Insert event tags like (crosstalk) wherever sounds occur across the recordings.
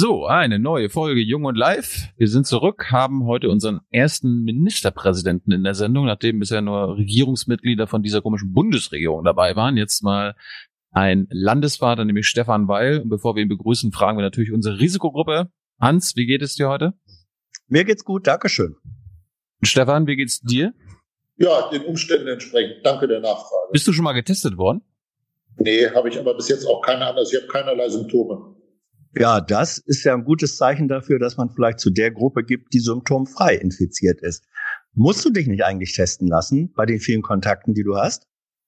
So, eine neue Folge Jung und Live. Wir sind zurück, haben heute unseren ersten Ministerpräsidenten in der Sendung, nachdem bisher nur Regierungsmitglieder von dieser komischen Bundesregierung dabei waren. Jetzt mal ein Landesvater, nämlich Stefan Weil. Und bevor wir ihn begrüßen, fragen wir natürlich unsere Risikogruppe. Hans, wie geht es dir heute? Mir geht's gut, Dankeschön. Stefan, wie geht's dir? Ja, den Umständen entsprechend. Danke der Nachfrage. Bist du schon mal getestet worden? Nee, habe ich aber bis jetzt auch keine anders. Ich habe keinerlei Symptome. Ja, das ist ja ein gutes Zeichen dafür, dass man vielleicht zu der Gruppe gibt, die symptomfrei infiziert ist. Musst du dich nicht eigentlich testen lassen bei den vielen Kontakten, die du hast?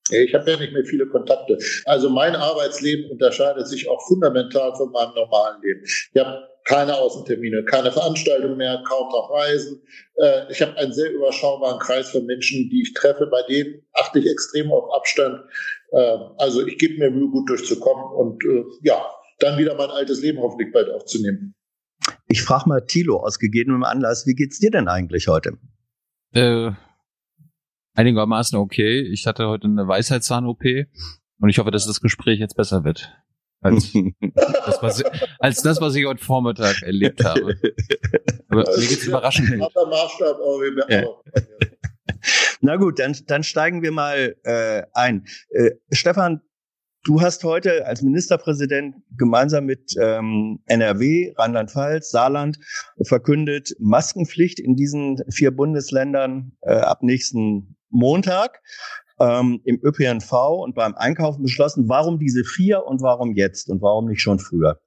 Ich habe ja nicht mehr viele Kontakte. Also mein Arbeitsleben unterscheidet sich auch fundamental von meinem normalen Leben. Ich habe keine Außentermine, keine Veranstaltungen mehr, kaum noch Reisen. Äh, ich habe einen sehr überschaubaren Kreis von Menschen, die ich treffe. Bei denen achte ich extrem auf Abstand. Äh, also ich gebe mir Mühe, gut durchzukommen. Und äh, ja, dann wieder mein altes Leben hoffentlich bald aufzunehmen. Ich frage mal Thilo aus gegebenem Anlass, wie geht's dir denn eigentlich heute? Äh, einigermaßen okay. Ich hatte heute eine Weisheitszahn-OP und ich hoffe, dass das Gespräch jetzt besser wird. Als (laughs) das, was, als das, was ich heute Vormittag erlebt habe. Aber mir geht's überraschend gut. Maßstab, aber ja. (laughs) Na gut, dann, dann steigen wir mal äh, ein. Äh, Stefan, Du hast heute als Ministerpräsident gemeinsam mit ähm, NRW, Rheinland-Pfalz, Saarland verkündet Maskenpflicht in diesen vier Bundesländern äh, ab nächsten Montag ähm, im ÖPNV und beim Einkaufen beschlossen. Warum diese vier und warum jetzt und warum nicht schon früher?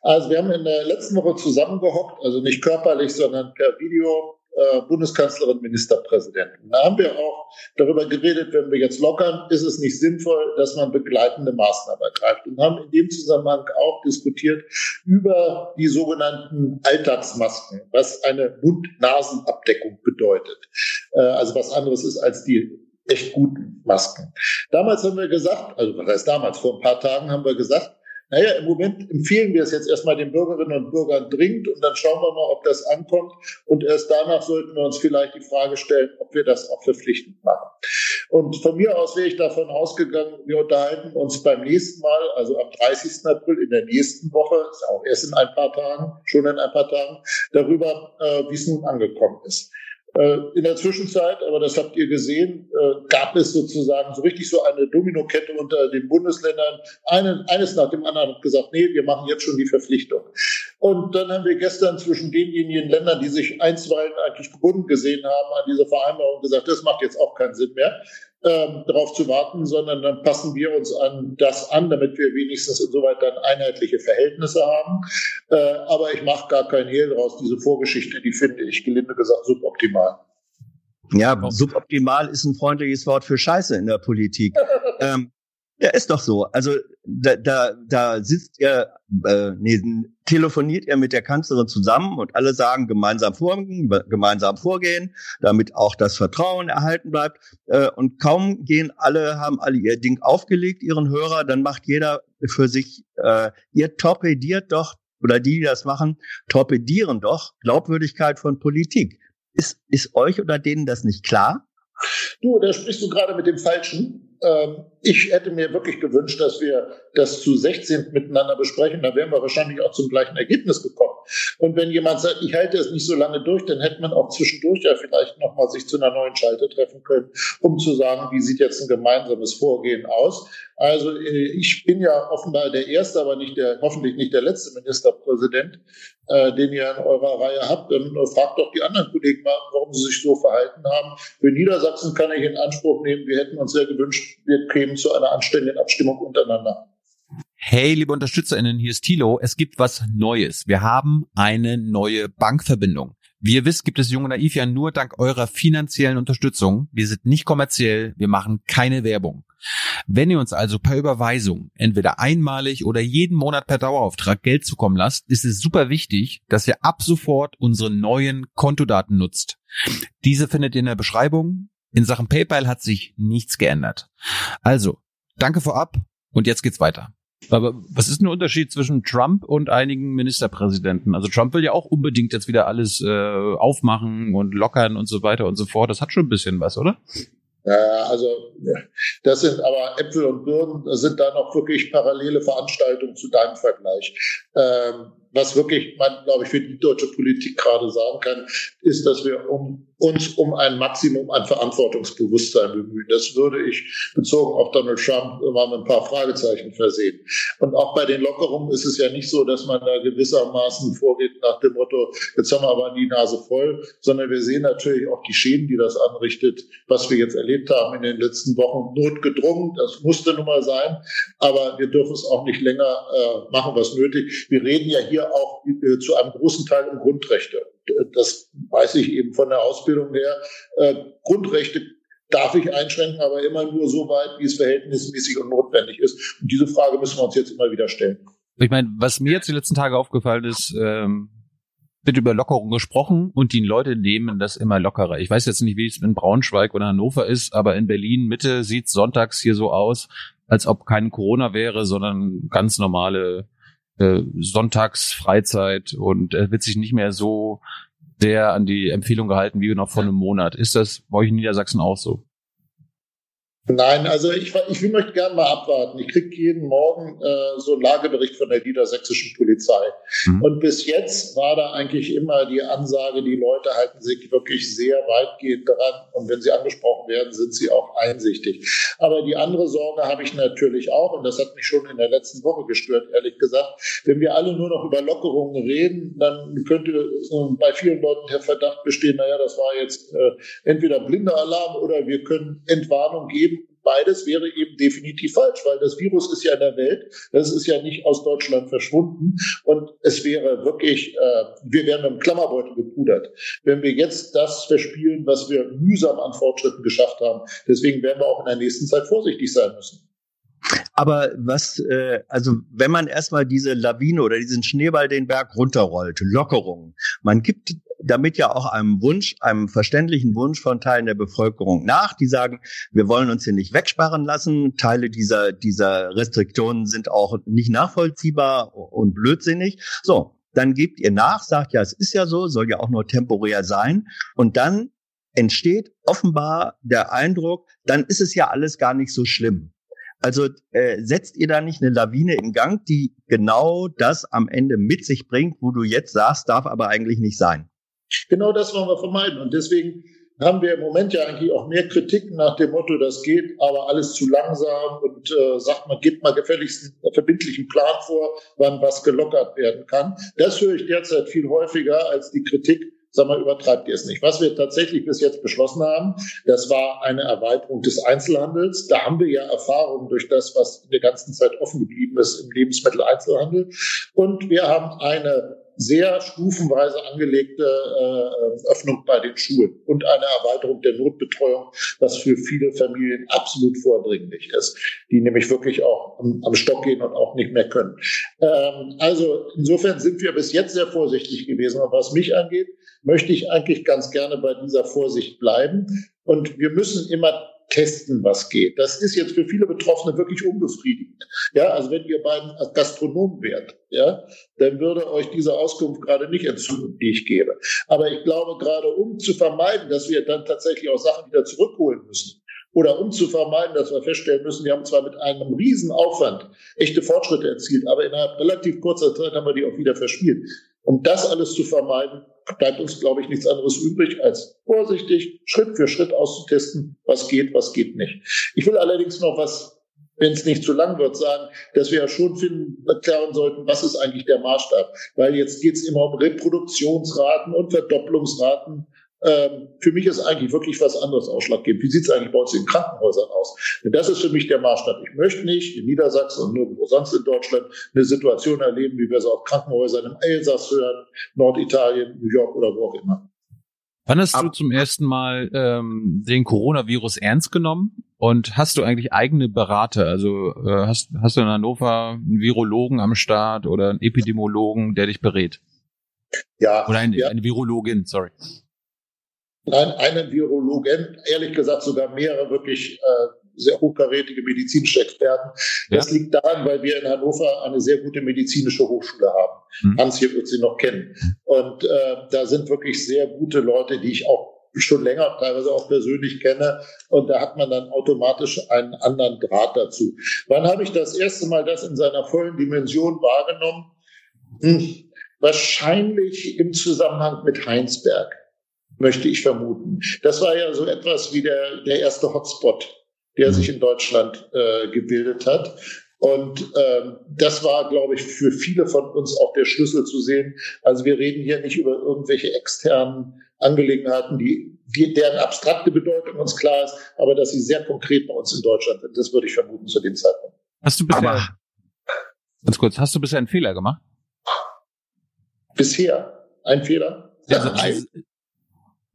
Also wir haben in der letzten Woche zusammengehockt, also nicht körperlich, sondern per Video äh, Bundeskanzlerin, Ministerpräsidenten. Da haben wir auch darüber geredet, wenn wir jetzt lockern, ist es nicht sinnvoll, dass man begleitende Maßnahmen ergreift. Und haben in dem Zusammenhang auch diskutiert über die sogenannten Alltagsmasken, was eine Mund-Nasen-Abdeckung bedeutet. Äh, also was anderes ist als die echt guten Masken. Damals haben wir gesagt, also was heißt damals, vor ein paar Tagen haben wir gesagt, naja, im Moment empfehlen wir es jetzt erstmal den Bürgerinnen und Bürgern dringend und dann schauen wir mal, ob das ankommt. Und erst danach sollten wir uns vielleicht die Frage stellen, ob wir das auch verpflichtend machen. Und von mir aus wäre ich davon ausgegangen, wir unterhalten uns beim nächsten Mal, also am 30. April in der nächsten Woche, ist auch erst in ein paar Tagen, schon in ein paar Tagen, darüber, äh, wie es nun angekommen ist. Äh, in der Zwischenzeit, aber das habt ihr gesehen, äh, gab es sozusagen so richtig so eine Dominokette unter den Bundesländern. Eines nach dem anderen hat gesagt, nee, wir machen jetzt schon die Verpflichtung. Und dann haben wir gestern zwischen denjenigen Ländern, die sich einstweilen eigentlich gebunden gesehen haben, an diese Vereinbarung gesagt, das macht jetzt auch keinen Sinn mehr ähm, darauf zu warten, sondern dann passen wir uns an das an, damit wir wenigstens insoweit dann einheitliche Verhältnisse haben. Äh, aber ich mache gar keinen Hehl draus. Diese Vorgeschichte, die finde ich gelinde gesagt suboptimal. Ja, suboptimal ist ein freundliches Wort für Scheiße in der Politik. (laughs) ähm, ja, ist doch so. Also da, da, da sitzt er, äh, nee, telefoniert er mit der Kanzlerin zusammen und alle sagen gemeinsam vorgehen, gemeinsam vorgehen, damit auch das Vertrauen erhalten bleibt. Äh, und kaum gehen alle, haben alle ihr Ding aufgelegt, ihren Hörer, dann macht jeder für sich, äh, ihr torpediert doch, oder die, die das machen, torpedieren doch Glaubwürdigkeit von Politik. Ist, ist euch oder denen das nicht klar? Du, da sprichst du gerade mit dem Falschen. Ähm, ich hätte mir wirklich gewünscht, dass wir das zu 16 miteinander besprechen. Da wären wir wahrscheinlich auch zum gleichen Ergebnis gekommen. Und wenn jemand sagt, ich halte es nicht so lange durch, dann hätte man auch zwischendurch ja vielleicht nochmal sich zu einer neuen Schalte treffen können, um zu sagen, wie sieht jetzt ein gemeinsames Vorgehen aus. Also äh, ich bin ja offenbar der erste, aber nicht der, hoffentlich nicht der letzte Ministerpräsident, äh, den ihr in eurer Reihe habt. Dann fragt doch die anderen Kollegen mal, warum sie sich so verhalten haben. Für Niedersachsen kann ich in Anspruch nehmen, wir hätten uns sehr gewünscht, wir kämen zu einer anständigen Abstimmung untereinander. Hey, liebe UnterstützerInnen, hier ist Thilo. Es gibt was Neues. Wir haben eine neue Bankverbindung. Wie ihr wisst, gibt es Junge Naiv ja nur dank eurer finanziellen Unterstützung. Wir sind nicht kommerziell, wir machen keine Werbung. Wenn ihr uns also per Überweisung, entweder einmalig oder jeden Monat per Dauerauftrag Geld zukommen lasst, ist es super wichtig, dass ihr ab sofort unsere neuen Kontodaten nutzt. Diese findet ihr in der Beschreibung. In Sachen PayPal hat sich nichts geändert. Also, danke vorab und jetzt geht's weiter. Aber was ist der Unterschied zwischen Trump und einigen Ministerpräsidenten? Also Trump will ja auch unbedingt jetzt wieder alles äh, aufmachen und lockern und so weiter und so fort. Das hat schon ein bisschen was, oder? Ja, also das sind aber Äpfel und Birnen, das sind da noch wirklich parallele Veranstaltungen zu deinem Vergleich. Ähm, was wirklich man, glaube ich, für die deutsche Politik gerade sagen kann, ist, dass wir um, uns um ein Maximum an Verantwortungsbewusstsein bemühen. Das würde ich bezogen auf Donald Trump mal mit ein paar Fragezeichen versehen. Und auch bei den Lockerungen ist es ja nicht so, dass man da gewissermaßen vorgeht nach dem Motto, jetzt haben wir aber die Nase voll, sondern wir sehen natürlich auch die Schäden, die das anrichtet, was wir jetzt erlebt haben in den letzten Wochen. Notgedrungen, das musste nun mal sein, aber wir dürfen es auch nicht länger äh, machen, was nötig. Wir reden ja hier auch äh, zu einem großen Teil um Grundrechte. Das weiß ich eben von der Ausbildung her. Äh, Grundrechte darf ich einschränken, aber immer nur so weit, wie es verhältnismäßig und notwendig ist. Und diese Frage müssen wir uns jetzt immer wieder stellen. Ich meine, was mir jetzt die letzten Tage aufgefallen ist, ähm, wird über Lockerung gesprochen und die Leute nehmen das immer lockerer. Ich weiß jetzt nicht, wie es in Braunschweig oder Hannover ist, aber in Berlin Mitte sieht sonntags hier so aus, als ob kein Corona wäre, sondern ganz normale äh, Sonntagsfreizeit und er wird sich nicht mehr so sehr an die Empfehlung gehalten wie noch vor einem Monat. Ist das bei euch in Niedersachsen auch so? Nein, also ich, ich möchte gerne mal abwarten. Ich kriege jeden Morgen äh, so einen Lagebericht von der niedersächsischen Polizei. Mhm. Und bis jetzt war da eigentlich immer die Ansage, die Leute halten sich wirklich sehr weitgehend dran. Und wenn sie angesprochen werden, sind sie auch einsichtig. Aber die andere Sorge habe ich natürlich auch, und das hat mich schon in der letzten Woche gestört, ehrlich gesagt. Wenn wir alle nur noch über Lockerungen reden, dann könnte äh, bei vielen Leuten der Verdacht bestehen, naja, das war jetzt äh, entweder blinder Alarm oder wir können Entwarnung geben beides wäre eben definitiv falsch, weil das Virus ist ja in der Welt, das ist ja nicht aus Deutschland verschwunden und es wäre wirklich, äh, wir wären im Klammerbeutel gepudert, wenn wir jetzt das verspielen, was wir mühsam an Fortschritten geschafft haben. Deswegen werden wir auch in der nächsten Zeit vorsichtig sein müssen. Aber was, äh, also wenn man erstmal diese Lawine oder diesen Schneeball den Berg runterrollt, Lockerungen, man gibt damit ja auch einem Wunsch, einem verständlichen Wunsch von Teilen der Bevölkerung nach, die sagen, wir wollen uns hier nicht wegsperren lassen, Teile dieser, dieser Restriktionen sind auch nicht nachvollziehbar und blödsinnig. So, dann gebt ihr nach, sagt ja, es ist ja so, soll ja auch nur temporär sein und dann entsteht offenbar der Eindruck, dann ist es ja alles gar nicht so schlimm. Also äh, setzt ihr da nicht eine Lawine in Gang, die genau das am Ende mit sich bringt, wo du jetzt sagst, darf aber eigentlich nicht sein? Genau das wollen wir vermeiden. Und deswegen haben wir im Moment ja eigentlich auch mehr Kritiken nach dem Motto, das geht aber alles zu langsam und äh, sagt man, gibt mal gefälligst einen verbindlichen Plan vor, wann was gelockert werden kann. Das höre ich derzeit viel häufiger als die Kritik, sag mal, übertreibt ihr es nicht. Was wir tatsächlich bis jetzt beschlossen haben, das war eine Erweiterung des Einzelhandels. Da haben wir ja Erfahrungen durch das, was in der ganzen Zeit offen geblieben ist im Lebensmitteleinzelhandel. Und wir haben eine sehr stufenweise angelegte äh, Öffnung bei den Schulen und eine Erweiterung der Notbetreuung, was für viele Familien absolut vordringlich ist, die nämlich wirklich auch am, am Stock gehen und auch nicht mehr können. Ähm, also insofern sind wir bis jetzt sehr vorsichtig gewesen. Und was mich angeht, möchte ich eigentlich ganz gerne bei dieser Vorsicht bleiben. Und wir müssen immer testen, was geht. Das ist jetzt für viele Betroffene wirklich unbefriedigend. Ja, also wenn ihr beiden Gastronomen wärt, ja, dann würde euch diese Auskunft gerade nicht entzünden, die ich gebe. Aber ich glaube, gerade um zu vermeiden, dass wir dann tatsächlich auch Sachen wieder zurückholen müssen, oder um zu vermeiden, dass wir feststellen müssen, wir haben zwar mit einem riesen Aufwand echte Fortschritte erzielt, aber innerhalb relativ kurzer Zeit haben wir die auch wieder verspielt. Um das alles zu vermeiden, bleibt uns, glaube ich, nichts anderes übrig, als vorsichtig Schritt für Schritt auszutesten, was geht, was geht nicht. Ich will allerdings noch was wenn es nicht zu lang wird, sagen, dass wir ja schon finden, erklären sollten, was ist eigentlich der Maßstab. Weil jetzt geht es immer um Reproduktionsraten und Verdopplungsraten ähm, für mich ist eigentlich wirklich was anderes ausschlaggebend. Wie sieht es eigentlich bei uns in Krankenhäusern aus? Denn das ist für mich der Maßstab. Ich möchte nicht in Niedersachsen und nirgendwo sonst in Deutschland eine Situation erleben, wie wir sie auf Krankenhäusern im Elsass hören, Norditalien, New York oder wo auch immer. Wann hast du zum ersten Mal ähm, den Coronavirus ernst genommen? Und hast du eigentlich eigene Berater? Also äh, hast, hast du in Hannover einen Virologen am Start oder einen Epidemiologen, der dich berät? Ja. Oder ein, ja. eine Virologin, sorry. Nein, einen Virologen, ehrlich gesagt sogar mehrere wirklich äh, sehr hochkarätige medizinische Experten. Das ja. liegt daran, weil wir in Hannover eine sehr gute medizinische Hochschule haben. Mhm. Hans hier wird sie noch kennen. Und äh, da sind wirklich sehr gute Leute, die ich auch schon länger, teilweise auch persönlich kenne. Und da hat man dann automatisch einen anderen Draht dazu. Wann habe ich das erste Mal das in seiner vollen Dimension wahrgenommen? Hm Wahrscheinlich im Zusammenhang mit Heinsberg, möchte ich vermuten. Das war ja so etwas wie der, der erste Hotspot, der sich in Deutschland äh, gebildet hat. Und ähm, das war, glaube ich, für viele von uns auch der Schlüssel zu sehen. Also wir reden hier nicht über irgendwelche externen Angelegenheiten, die, die deren abstrakte Bedeutung uns klar ist, aber dass sie sehr konkret bei uns in Deutschland sind. Das würde ich vermuten zu dem Zeitpunkt. Hast du bisher, aber, ganz kurz, hast du bisher einen Fehler gemacht? Bisher? Ein Fehler? Ja, also,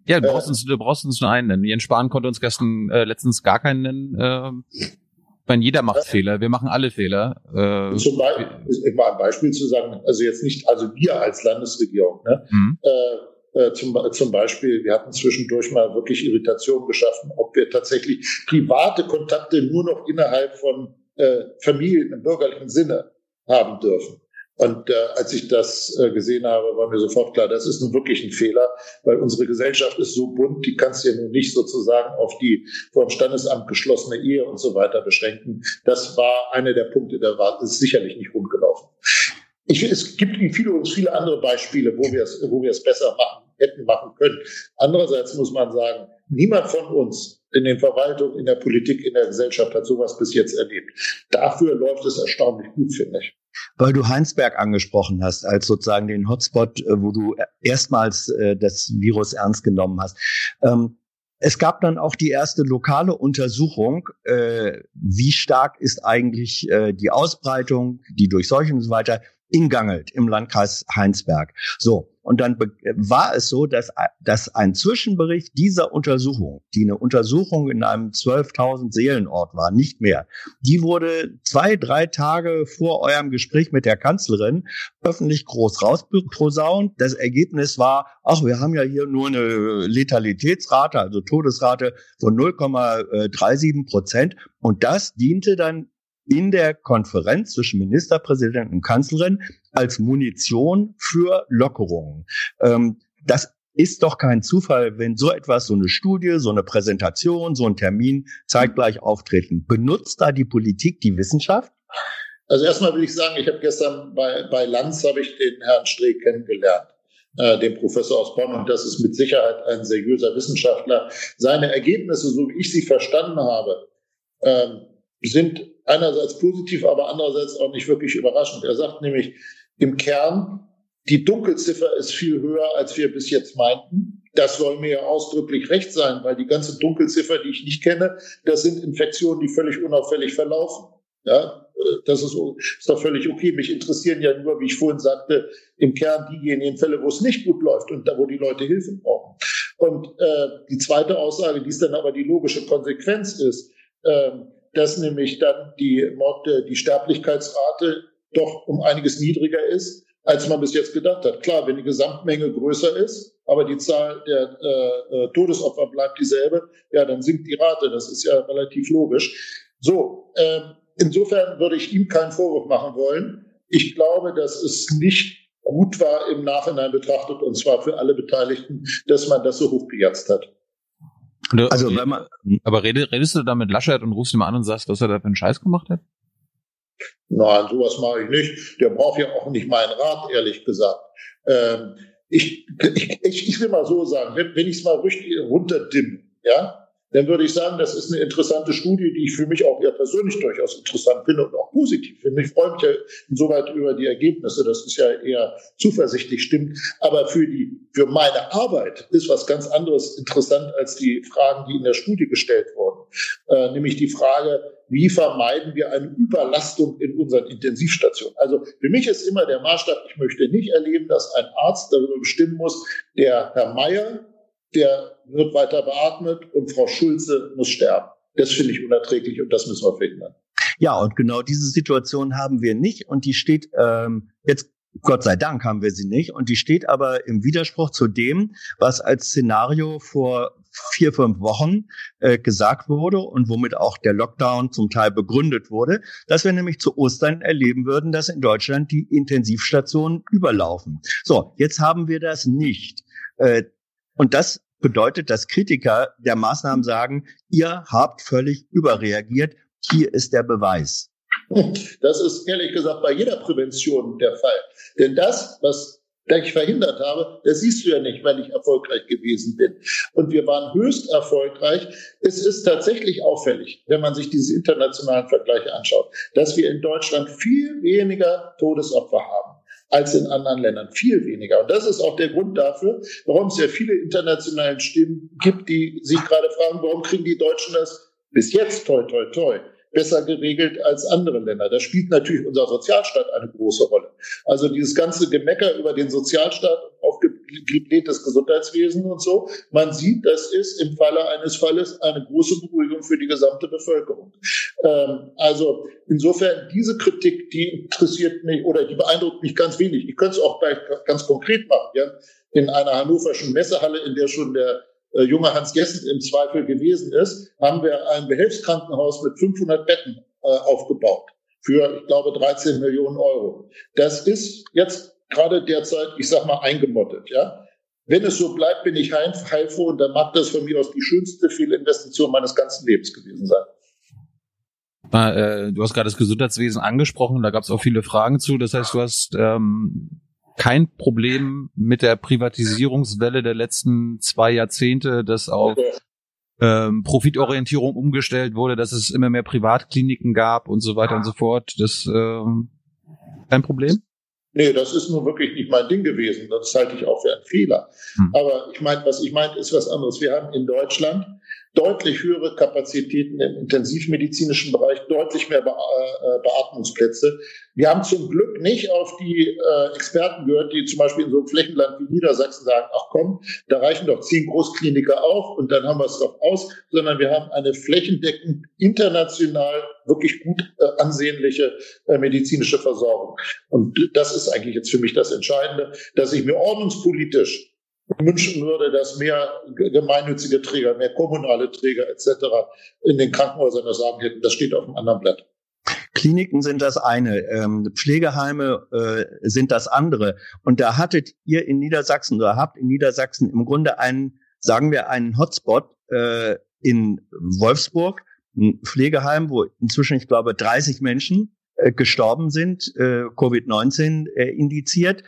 ja du, brauchst uns, du brauchst uns nur einen nennen. Jens Spahn konnte uns gestern äh, letztens gar keinen nennen. Äh, ich meine, jeder macht ja. Fehler, wir machen alle Fehler. Äh, Zum Beispiel, mal ein Beispiel zu sagen, also jetzt nicht, also wir als Landesregierung, ne? Mhm. Äh, äh, zum, zum Beispiel, wir hatten zwischendurch mal wirklich Irritation geschaffen, ob wir tatsächlich private Kontakte nur noch innerhalb von äh, Familien im bürgerlichen Sinne haben dürfen. Und äh, als ich das äh, gesehen habe, war mir sofort klar, das ist nun wirklich ein Fehler, weil unsere Gesellschaft ist so bunt, die kannst du ja nun nicht sozusagen auf die vor dem Standesamt geschlossene Ehe und so weiter beschränken. Das war einer der Punkte, der war ist sicherlich nicht rund gelaufen. Ich, es gibt viele, viele andere Beispiele, wo wir es, wo wir es besser machen, hätten machen können. Andererseits muss man sagen, niemand von uns in den Verwaltungen, in der Politik, in der Gesellschaft hat sowas bis jetzt erlebt. Dafür läuft es erstaunlich gut, finde ich. Weil du Heinsberg angesprochen hast, als sozusagen den Hotspot, äh, wo du erstmals äh, das Virus ernst genommen hast. Ähm, es gab dann auch die erste lokale Untersuchung, äh, wie stark ist eigentlich die Ausbreitung, die Durchseuchung und so weiter in Gangelt im Landkreis Heinsberg. So, und dann war es so, dass, dass ein Zwischenbericht dieser Untersuchung, die eine Untersuchung in einem 12.000 Seelenort war, nicht mehr, die wurde zwei, drei Tage vor eurem Gespräch mit der Kanzlerin öffentlich groß rausprosaunt. Das Ergebnis war, ach, wir haben ja hier nur eine Letalitätsrate, also Todesrate von 0,37 Prozent. Und das diente dann in der Konferenz zwischen Ministerpräsident und Kanzlerin als Munition für Lockerungen. Ähm, das ist doch kein Zufall, wenn so etwas, so eine Studie, so eine Präsentation, so ein Termin zeitgleich auftreten. Benutzt da die Politik die Wissenschaft? Also erstmal will ich sagen, ich habe gestern bei, bei Lanz habe ich den Herrn Streeck kennengelernt, äh, den Professor aus Bonn, und das ist mit Sicherheit ein seriöser Wissenschaftler. Seine Ergebnisse, so wie ich sie verstanden habe, ähm, sind einerseits positiv, aber andererseits auch nicht wirklich überraschend. Er sagt nämlich im Kern, die Dunkelziffer ist viel höher, als wir bis jetzt meinten. Das soll mir ja ausdrücklich recht sein, weil die ganze Dunkelziffer, die ich nicht kenne, das sind Infektionen, die völlig unauffällig verlaufen. Ja, das ist, ist doch völlig okay. Mich interessieren ja nur, wie ich vorhin sagte, im Kern diejenigen Fälle, wo es nicht gut läuft und da, wo die Leute Hilfe brauchen. Und äh, die zweite Aussage, die ist dann aber die logische Konsequenz ist, äh, dass nämlich dann die Mord, die Sterblichkeitsrate doch um einiges niedriger ist, als man bis jetzt gedacht hat. Klar, wenn die Gesamtmenge größer ist, aber die Zahl der äh, äh, Todesopfer bleibt dieselbe, ja, dann sinkt die Rate. Das ist ja relativ logisch. So, äh, insofern würde ich ihm keinen Vorwurf machen wollen. Ich glaube, dass es nicht gut war im Nachhinein betrachtet, und zwar für alle Beteiligten, dass man das so hochgejatzt hat. Also wenn man, aber redest, redest du da mit Laschet und rufst ihn mal an und sagst, was er da für einen Scheiß gemacht hat? Nein, sowas mache ich nicht. Der braucht ja auch nicht meinen Rat, ehrlich gesagt. Ähm, ich, ich, ich will mal so sagen, wenn, wenn ich es mal richtig runterdimme, ja, dann würde ich sagen, das ist eine interessante Studie, die ich für mich auch eher persönlich durchaus interessant finde und auch positiv finde. Ich freue mich ja insoweit über die Ergebnisse. Das ist ja eher zuversichtlich stimmt. Aber für die, für meine Arbeit ist was ganz anderes interessant als die Fragen, die in der Studie gestellt wurden. Äh, nämlich die Frage, wie vermeiden wir eine Überlastung in unseren Intensivstationen? Also für mich ist immer der Maßstab, ich möchte nicht erleben, dass ein Arzt darüber bestimmen muss, der Herr Meier der wird weiter beatmet und Frau Schulze muss sterben. Das finde ich unerträglich und das müssen wir verhindern. Ja, und genau diese Situation haben wir nicht und die steht ähm, jetzt Gott sei Dank haben wir sie nicht. Und die steht aber im Widerspruch zu dem, was als Szenario vor vier, fünf Wochen äh, gesagt wurde und womit auch der Lockdown zum Teil begründet wurde, dass wir nämlich zu Ostern erleben würden, dass in Deutschland die Intensivstationen überlaufen. So, jetzt haben wir das nicht. Äh, und das bedeutet, dass Kritiker der Maßnahmen sagen, ihr habt völlig überreagiert. Hier ist der Beweis. Das ist ehrlich gesagt bei jeder Prävention der Fall. Denn das, was ich verhindert habe, das siehst du ja nicht, wenn ich erfolgreich gewesen bin. Und wir waren höchst erfolgreich. Es ist tatsächlich auffällig, wenn man sich diese internationalen Vergleiche anschaut, dass wir in Deutschland viel weniger Todesopfer haben als in anderen Ländern. Viel weniger. Und das ist auch der Grund dafür, warum es ja viele internationale Stimmen gibt, die sich gerade fragen, warum kriegen die Deutschen das bis jetzt, toi, toi, toi, besser geregelt als andere Länder. Da spielt natürlich unser Sozialstaat eine große Rolle. Also dieses ganze Gemecker über den Sozialstaat, aufgeblähtes Gesundheitswesen und so. Man sieht, das ist im Falle eines Falles eine große Beruhigung für die gesamte Bevölkerung. Ähm, also insofern diese Kritik, die interessiert mich oder die beeindruckt mich ganz wenig. Ich könnte es auch gleich ganz konkret machen. Ja? In einer hannoverschen Messehalle, in der schon der äh, junge Hans Jessen im Zweifel gewesen ist, haben wir ein Behelfskrankenhaus mit 500 Betten äh, aufgebaut für, ich glaube, 13 Millionen Euro. Das ist jetzt gerade derzeit, ich sag mal, eingemottet, ja. Wenn es so bleibt, bin ich heilfroh und dann mag das von mir aus die schönste Fehlinvestition meines ganzen Lebens gewesen sein. Äh, du hast gerade das Gesundheitswesen angesprochen, da gab es auch viele Fragen zu. Das heißt, du hast ähm, kein Problem mit der Privatisierungswelle der letzten zwei Jahrzehnte, dass auf ähm, Profitorientierung umgestellt wurde, dass es immer mehr Privatkliniken gab und so weiter und so fort. Das ähm, kein Problem? Nee, das ist nun wirklich nicht mein Ding gewesen. Das halte ich auch für einen Fehler. Hm. Aber ich meine, was ich meine, ist was anderes. Wir haben in Deutschland deutlich höhere Kapazitäten im intensivmedizinischen Bereich, deutlich mehr äh, Beatmungsplätze. Wir haben zum Glück nicht auf die äh, Experten gehört, die zum Beispiel in so einem Flächenland wie Niedersachsen sagen, ach komm, da reichen doch zehn Großkliniker auch und dann haben wir es doch aus, sondern wir haben eine flächendeckend international wirklich gut äh, ansehnliche medizinische Versorgung. Und das ist eigentlich jetzt für mich das Entscheidende, dass ich mir ordnungspolitisch wünschen würde, dass mehr gemeinnützige Träger, mehr kommunale Träger etc. in den Krankenhäusern das sagen hätten. Das steht auf einem anderen Blatt. Kliniken sind das eine, ähm, Pflegeheime äh, sind das andere. Und da hattet ihr in Niedersachsen oder habt in Niedersachsen im Grunde einen, sagen wir, einen Hotspot äh, in Wolfsburg, ein Pflegeheim, wo inzwischen, ich glaube, 30 Menschen äh, gestorben sind, äh, Covid-19 äh, indiziert.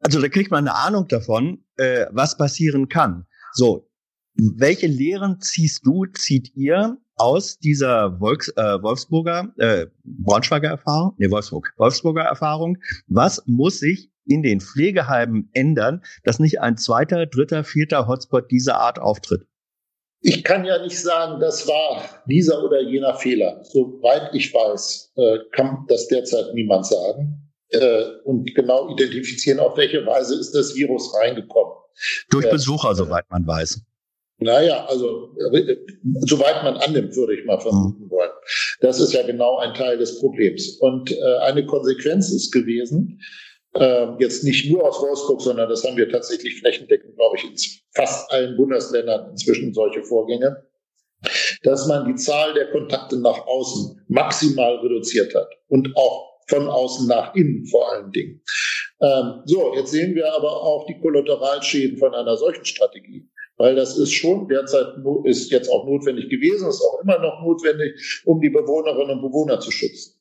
Also da kriegt man eine Ahnung davon, äh, was passieren kann. So, welche Lehren ziehst du, zieht ihr aus dieser Volks, äh, Wolfsburger, äh, Braunschweiger Erfahrung, nee, Wolfsburg, Wolfsburger Erfahrung? Was muss sich in den Pflegeheimen ändern, dass nicht ein zweiter, dritter, vierter Hotspot dieser Art auftritt? Ich kann ja nicht sagen, das war dieser oder jener Fehler. Soweit ich weiß, äh, kann das derzeit niemand sagen äh, und genau identifizieren, auf welche Weise ist das Virus reingekommen. Durch äh, Besucher, soweit man weiß. Naja, also äh, soweit man annimmt, würde ich mal vermuten mhm. wollen. Das ist ja genau ein Teil des Problems. Und äh, eine Konsequenz ist gewesen, äh, jetzt nicht nur aus Wolfsburg, sondern das haben wir tatsächlich flächendeckend, glaube ich, in fast allen Bundesländern inzwischen solche Vorgänge, dass man die Zahl der Kontakte nach außen maximal reduziert hat und auch von außen nach innen vor allen Dingen. Ähm, so, jetzt sehen wir aber auch die Kollateralschäden von einer solchen Strategie. Weil das ist schon derzeit, ist jetzt auch notwendig gewesen, ist auch immer noch notwendig, um die Bewohnerinnen und Bewohner zu schützen.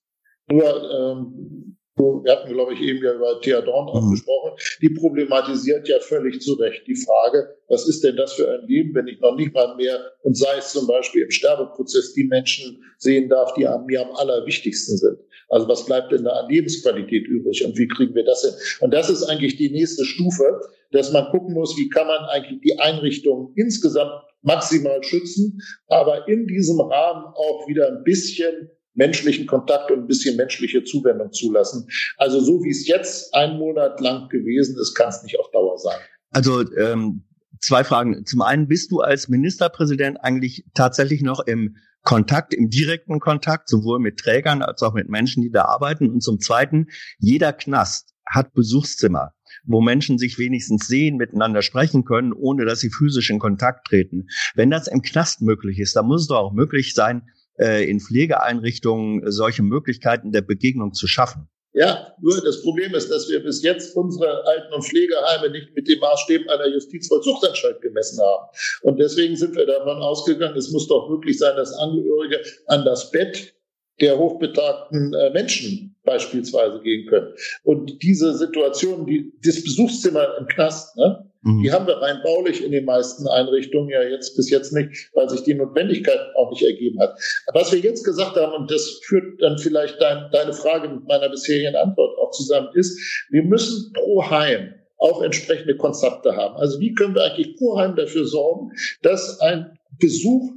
Nur ähm, wir hatten, glaube ich, eben ja über Thea Dorn auch mhm. gesprochen, die problematisiert ja völlig zu Recht die Frage, was ist denn das für ein Leben, wenn ich noch nicht mal mehr, und sei es zum Beispiel im Sterbeprozess, die Menschen sehen darf, die mir am allerwichtigsten sind. Also was bleibt denn da an Lebensqualität übrig und wie kriegen wir das hin? Und das ist eigentlich die nächste Stufe, dass man gucken muss, wie kann man eigentlich die Einrichtungen insgesamt maximal schützen, aber in diesem Rahmen auch wieder ein bisschen menschlichen Kontakt und ein bisschen menschliche Zuwendung zulassen. Also so wie es jetzt ein Monat lang gewesen ist, kann es nicht auf Dauer sein. Also ähm, zwei Fragen. Zum einen, bist du als Ministerpräsident eigentlich tatsächlich noch im Kontakt, im direkten Kontakt, sowohl mit Trägern als auch mit Menschen, die da arbeiten? Und zum zweiten, jeder Knast hat Besuchszimmer wo Menschen sich wenigstens sehen, miteinander sprechen können, ohne dass sie physisch in Kontakt treten. Wenn das im Knast möglich ist, dann muss es doch auch möglich sein, äh, in Pflegeeinrichtungen solche Möglichkeiten der Begegnung zu schaffen. Ja, nur das Problem ist, dass wir bis jetzt unsere Alten- und Pflegeheime nicht mit dem Maßstäben einer Justizvollzugsanstalt gemessen haben. Und deswegen sind wir davon ausgegangen, es muss doch möglich sein, dass Angehörige an das Bett der hochbetagten äh, Menschen beispielsweise gehen können. Und diese Situation, die, das Besuchszimmer im Knast, ne, mhm. die haben wir rein baulich in den meisten Einrichtungen ja jetzt bis jetzt nicht, weil sich die Notwendigkeit auch nicht ergeben hat. Was wir jetzt gesagt haben, und das führt dann vielleicht dein, deine Frage mit meiner bisherigen Antwort auch zusammen, ist, wir müssen pro Heim auch entsprechende Konzepte haben. Also wie können wir eigentlich pro Heim dafür sorgen, dass ein Besuch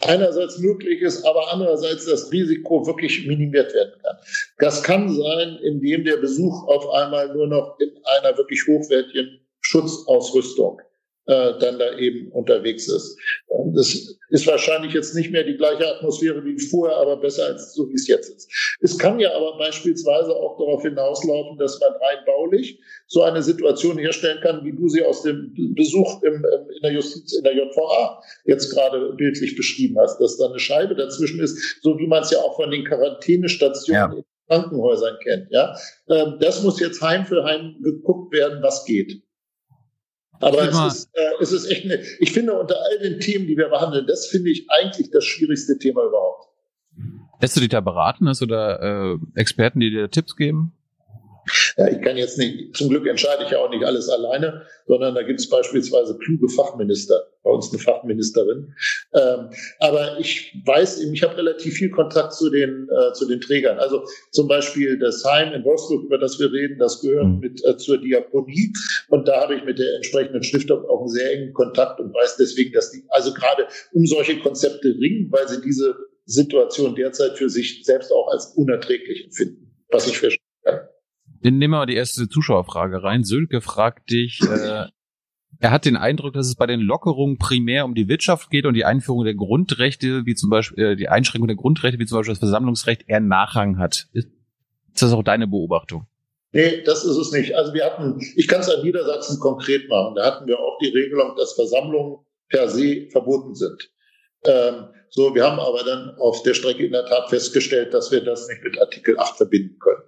einerseits möglich ist, aber andererseits das Risiko wirklich minimiert werden kann. Das kann sein, indem der Besuch auf einmal nur noch in einer wirklich hochwertigen Schutzausrüstung äh, dann da eben unterwegs ist. Das ist wahrscheinlich jetzt nicht mehr die gleiche Atmosphäre wie vorher, aber besser als so wie es jetzt ist. Es kann ja aber beispielsweise auch darauf hinauslaufen, dass man rein baulich so eine Situation herstellen kann, wie du sie aus dem Besuch im, in der Justiz, in der JVA jetzt gerade bildlich beschrieben hast, dass da eine Scheibe dazwischen ist, so wie man es ja auch von den Quarantänestationen ja. in Krankenhäusern kennt. Ja, ähm, das muss jetzt Heim für Heim geguckt werden, was geht. Aber es ist, äh, es ist echt eine, ich finde unter all den Themen, die wir behandeln, das finde ich eigentlich das schwierigste Thema überhaupt. Lässt du dich da beraten? Hast du da äh, Experten, die dir Tipps geben? Ja, ich kann jetzt nicht, zum Glück entscheide ich ja auch nicht alles alleine, sondern da gibt es beispielsweise kluge Fachminister, bei uns eine Fachministerin. Ähm, aber ich weiß eben, ich habe relativ viel Kontakt zu den, äh, zu den Trägern. Also zum Beispiel das Heim in Wolfsburg, über das wir reden, das gehört mhm. mit äh, zur Diakonie. Und da habe ich mit der entsprechenden Stiftung auch einen sehr engen Kontakt und weiß deswegen, dass die also gerade um solche Konzepte ringen, weil sie diese Situation derzeit für sich selbst auch als unerträglich empfinden, was ich verstehe. Nehmen wir mal die erste Zuschauerfrage rein. Sönke fragt dich, äh, er hat den Eindruck, dass es bei den Lockerungen primär um die Wirtschaft geht und die Einführung der Grundrechte, wie zum Beispiel äh, die Einschränkung der Grundrechte, wie zum Beispiel das Versammlungsrecht, eher Nachrang hat. Ist das auch deine Beobachtung? Nee, das ist es nicht. Also wir hatten, ich kann es an Niedersachsen konkret machen, da hatten wir auch die Regelung, dass Versammlungen per se verboten sind. Ähm, so, wir haben aber dann auf der Strecke in der Tat festgestellt, dass wir das nicht mit Artikel 8 verbinden können.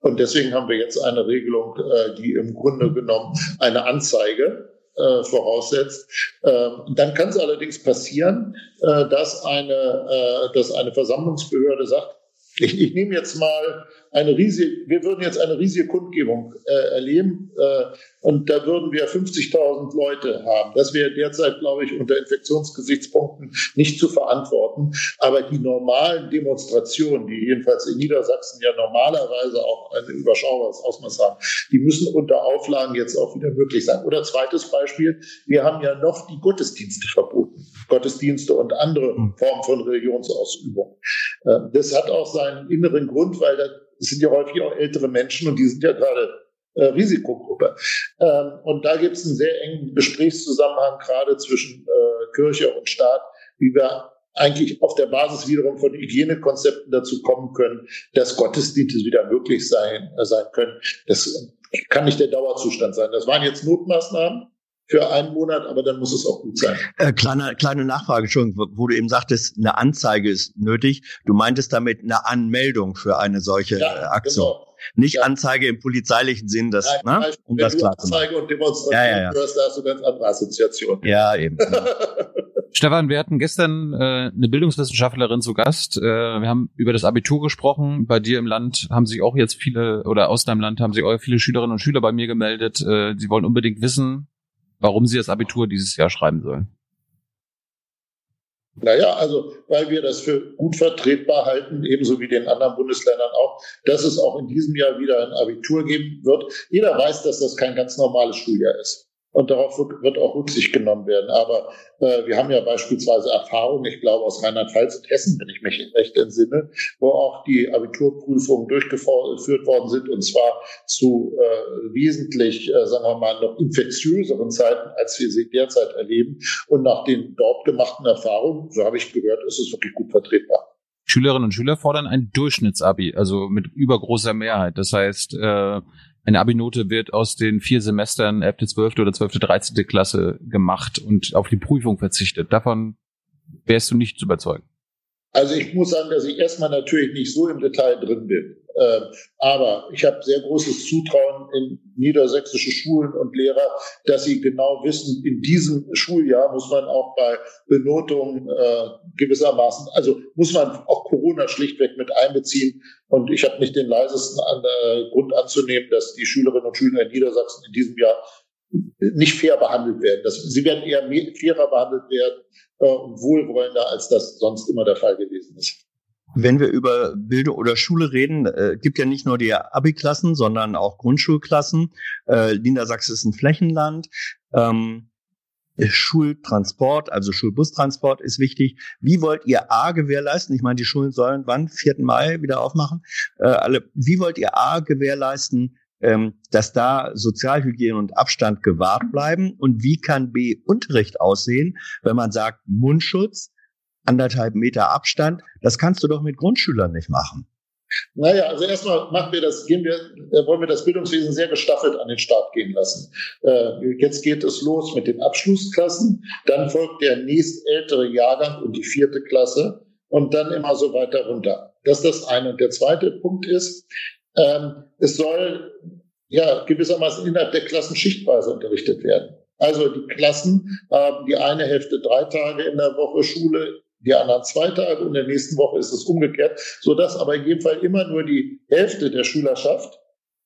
Und deswegen haben wir jetzt eine Regelung, äh, die im Grunde genommen eine Anzeige äh, voraussetzt. Ähm, dann kann es allerdings passieren, äh, dass eine, äh, dass eine Versammlungsbehörde sagt, ich, ich nehme jetzt mal eine riesige, wir würden jetzt eine riesige Kundgebung äh, erleben äh, und da würden wir 50.000 Leute haben. Das wäre derzeit, glaube ich, unter Infektionsgesichtspunkten nicht zu verantworten. Aber die normalen Demonstrationen, die jedenfalls in Niedersachsen ja normalerweise auch ein überschaubares Ausmaß haben, die müssen unter Auflagen jetzt auch wieder möglich sein. Oder zweites Beispiel, wir haben ja noch die Gottesdienste verboten. Gottesdienste und andere hm. Formen von Religionsausübung. Äh, das hat auch seinen inneren Grund, weil das sind ja häufig auch ältere Menschen und die sind ja gerade äh, Risikogruppe. Ähm, und da gibt es einen sehr engen Gesprächszusammenhang gerade zwischen äh, Kirche und Staat, wie wir eigentlich auf der Basis wiederum von Hygienekonzepten dazu kommen können, dass Gottesdienste wieder möglich sein, äh, sein können. Das kann nicht der Dauerzustand sein. Das waren jetzt Notmaßnahmen für einen Monat, aber dann muss es auch gut sein. Äh, kleine, kleine Nachfrage, schon, wo du eben sagtest, eine Anzeige ist nötig. Du meintest damit eine Anmeldung für eine solche ja, äh, Aktion. Genau. Nicht ja. Anzeige im polizeilichen Sinn, das, Nein, ne? um das klar zu machen. Anzeige und Demonstration ja, ja, ja. hörst, da hast du ganz andere Assoziationen. Ja, eben. (laughs) Stefan, wir hatten gestern äh, eine Bildungswissenschaftlerin zu Gast. Äh, wir haben über das Abitur gesprochen. Bei dir im Land haben sich auch jetzt viele, oder aus deinem Land haben sich auch viele Schülerinnen und Schüler bei mir gemeldet. Äh, sie wollen unbedingt wissen, warum sie das Abitur dieses Jahr schreiben sollen. Naja, also weil wir das für gut vertretbar halten, ebenso wie den anderen Bundesländern auch, dass es auch in diesem Jahr wieder ein Abitur geben wird. Jeder weiß, dass das kein ganz normales Schuljahr ist und darauf wird auch Rücksicht genommen werden. Aber äh, wir haben ja beispielsweise Erfahrungen, ich glaube aus Rheinland-Pfalz und Hessen, wenn ich mich recht entsinne, wo auch die Abiturprüfungen durchgeführt worden sind und zwar zu äh, wesentlich, äh, sagen wir mal, noch infektiöseren Zeiten, als wir sie derzeit erleben. Und nach den dort gemachten Erfahrungen, so habe ich gehört, ist es wirklich gut vertretbar. Schülerinnen und Schüler fordern ein Durchschnittsabi, also mit übergroßer Mehrheit. Das heißt, äh, eine Abi-Note wird aus den vier Semestern 11., 12. oder 12., 13. Klasse gemacht und auf die Prüfung verzichtet. Davon wärst du nicht zu überzeugen. Also ich muss sagen, dass ich erstmal natürlich nicht so im Detail drin bin. Ähm, aber ich habe sehr großes Zutrauen in niedersächsische Schulen und Lehrer, dass sie genau wissen, in diesem Schuljahr muss man auch bei Benotungen äh, gewissermaßen, also muss man auch Corona schlichtweg mit einbeziehen. Und ich habe nicht den leisesten äh, Grund anzunehmen, dass die Schülerinnen und Schüler in Niedersachsen in diesem Jahr nicht fair behandelt werden. Das, sie werden eher fairer behandelt werden äh, und wohlwollender, als das sonst immer der Fall gewesen ist. Wenn wir über Bildung oder Schule reden, äh, gibt ja nicht nur die Abi-Klassen, sondern auch Grundschulklassen. Äh, Niedersachsen ist ein Flächenland. Ähm, Schultransport, also Schulbustransport ist wichtig. Wie wollt ihr A gewährleisten? Ich meine, die Schulen sollen wann? 4. Mai wieder aufmachen. Äh, alle, wie wollt ihr A gewährleisten, ähm, dass da Sozialhygiene und Abstand gewahrt bleiben? Und wie kann B Unterricht aussehen, wenn man sagt Mundschutz, anderthalb Meter Abstand? Das kannst du doch mit Grundschülern nicht machen. Naja, also erstmal machen wir das, gehen wir, äh, wollen wir das Bildungswesen sehr gestaffelt an den Start gehen lassen. Äh, jetzt geht es los mit den Abschlussklassen, dann folgt der nächstältere Jahrgang und die vierte Klasse und dann immer so weiter runter. Das ist das eine. Und der zweite Punkt ist, ähm, es soll ja gewissermaßen innerhalb der Klassen schichtweise unterrichtet werden. Also die Klassen haben die eine Hälfte drei Tage in der Woche Schule, die anderen zwei Tage und in der nächsten Woche ist es umgekehrt, so dass aber in jedem Fall immer nur die Hälfte der Schülerschaft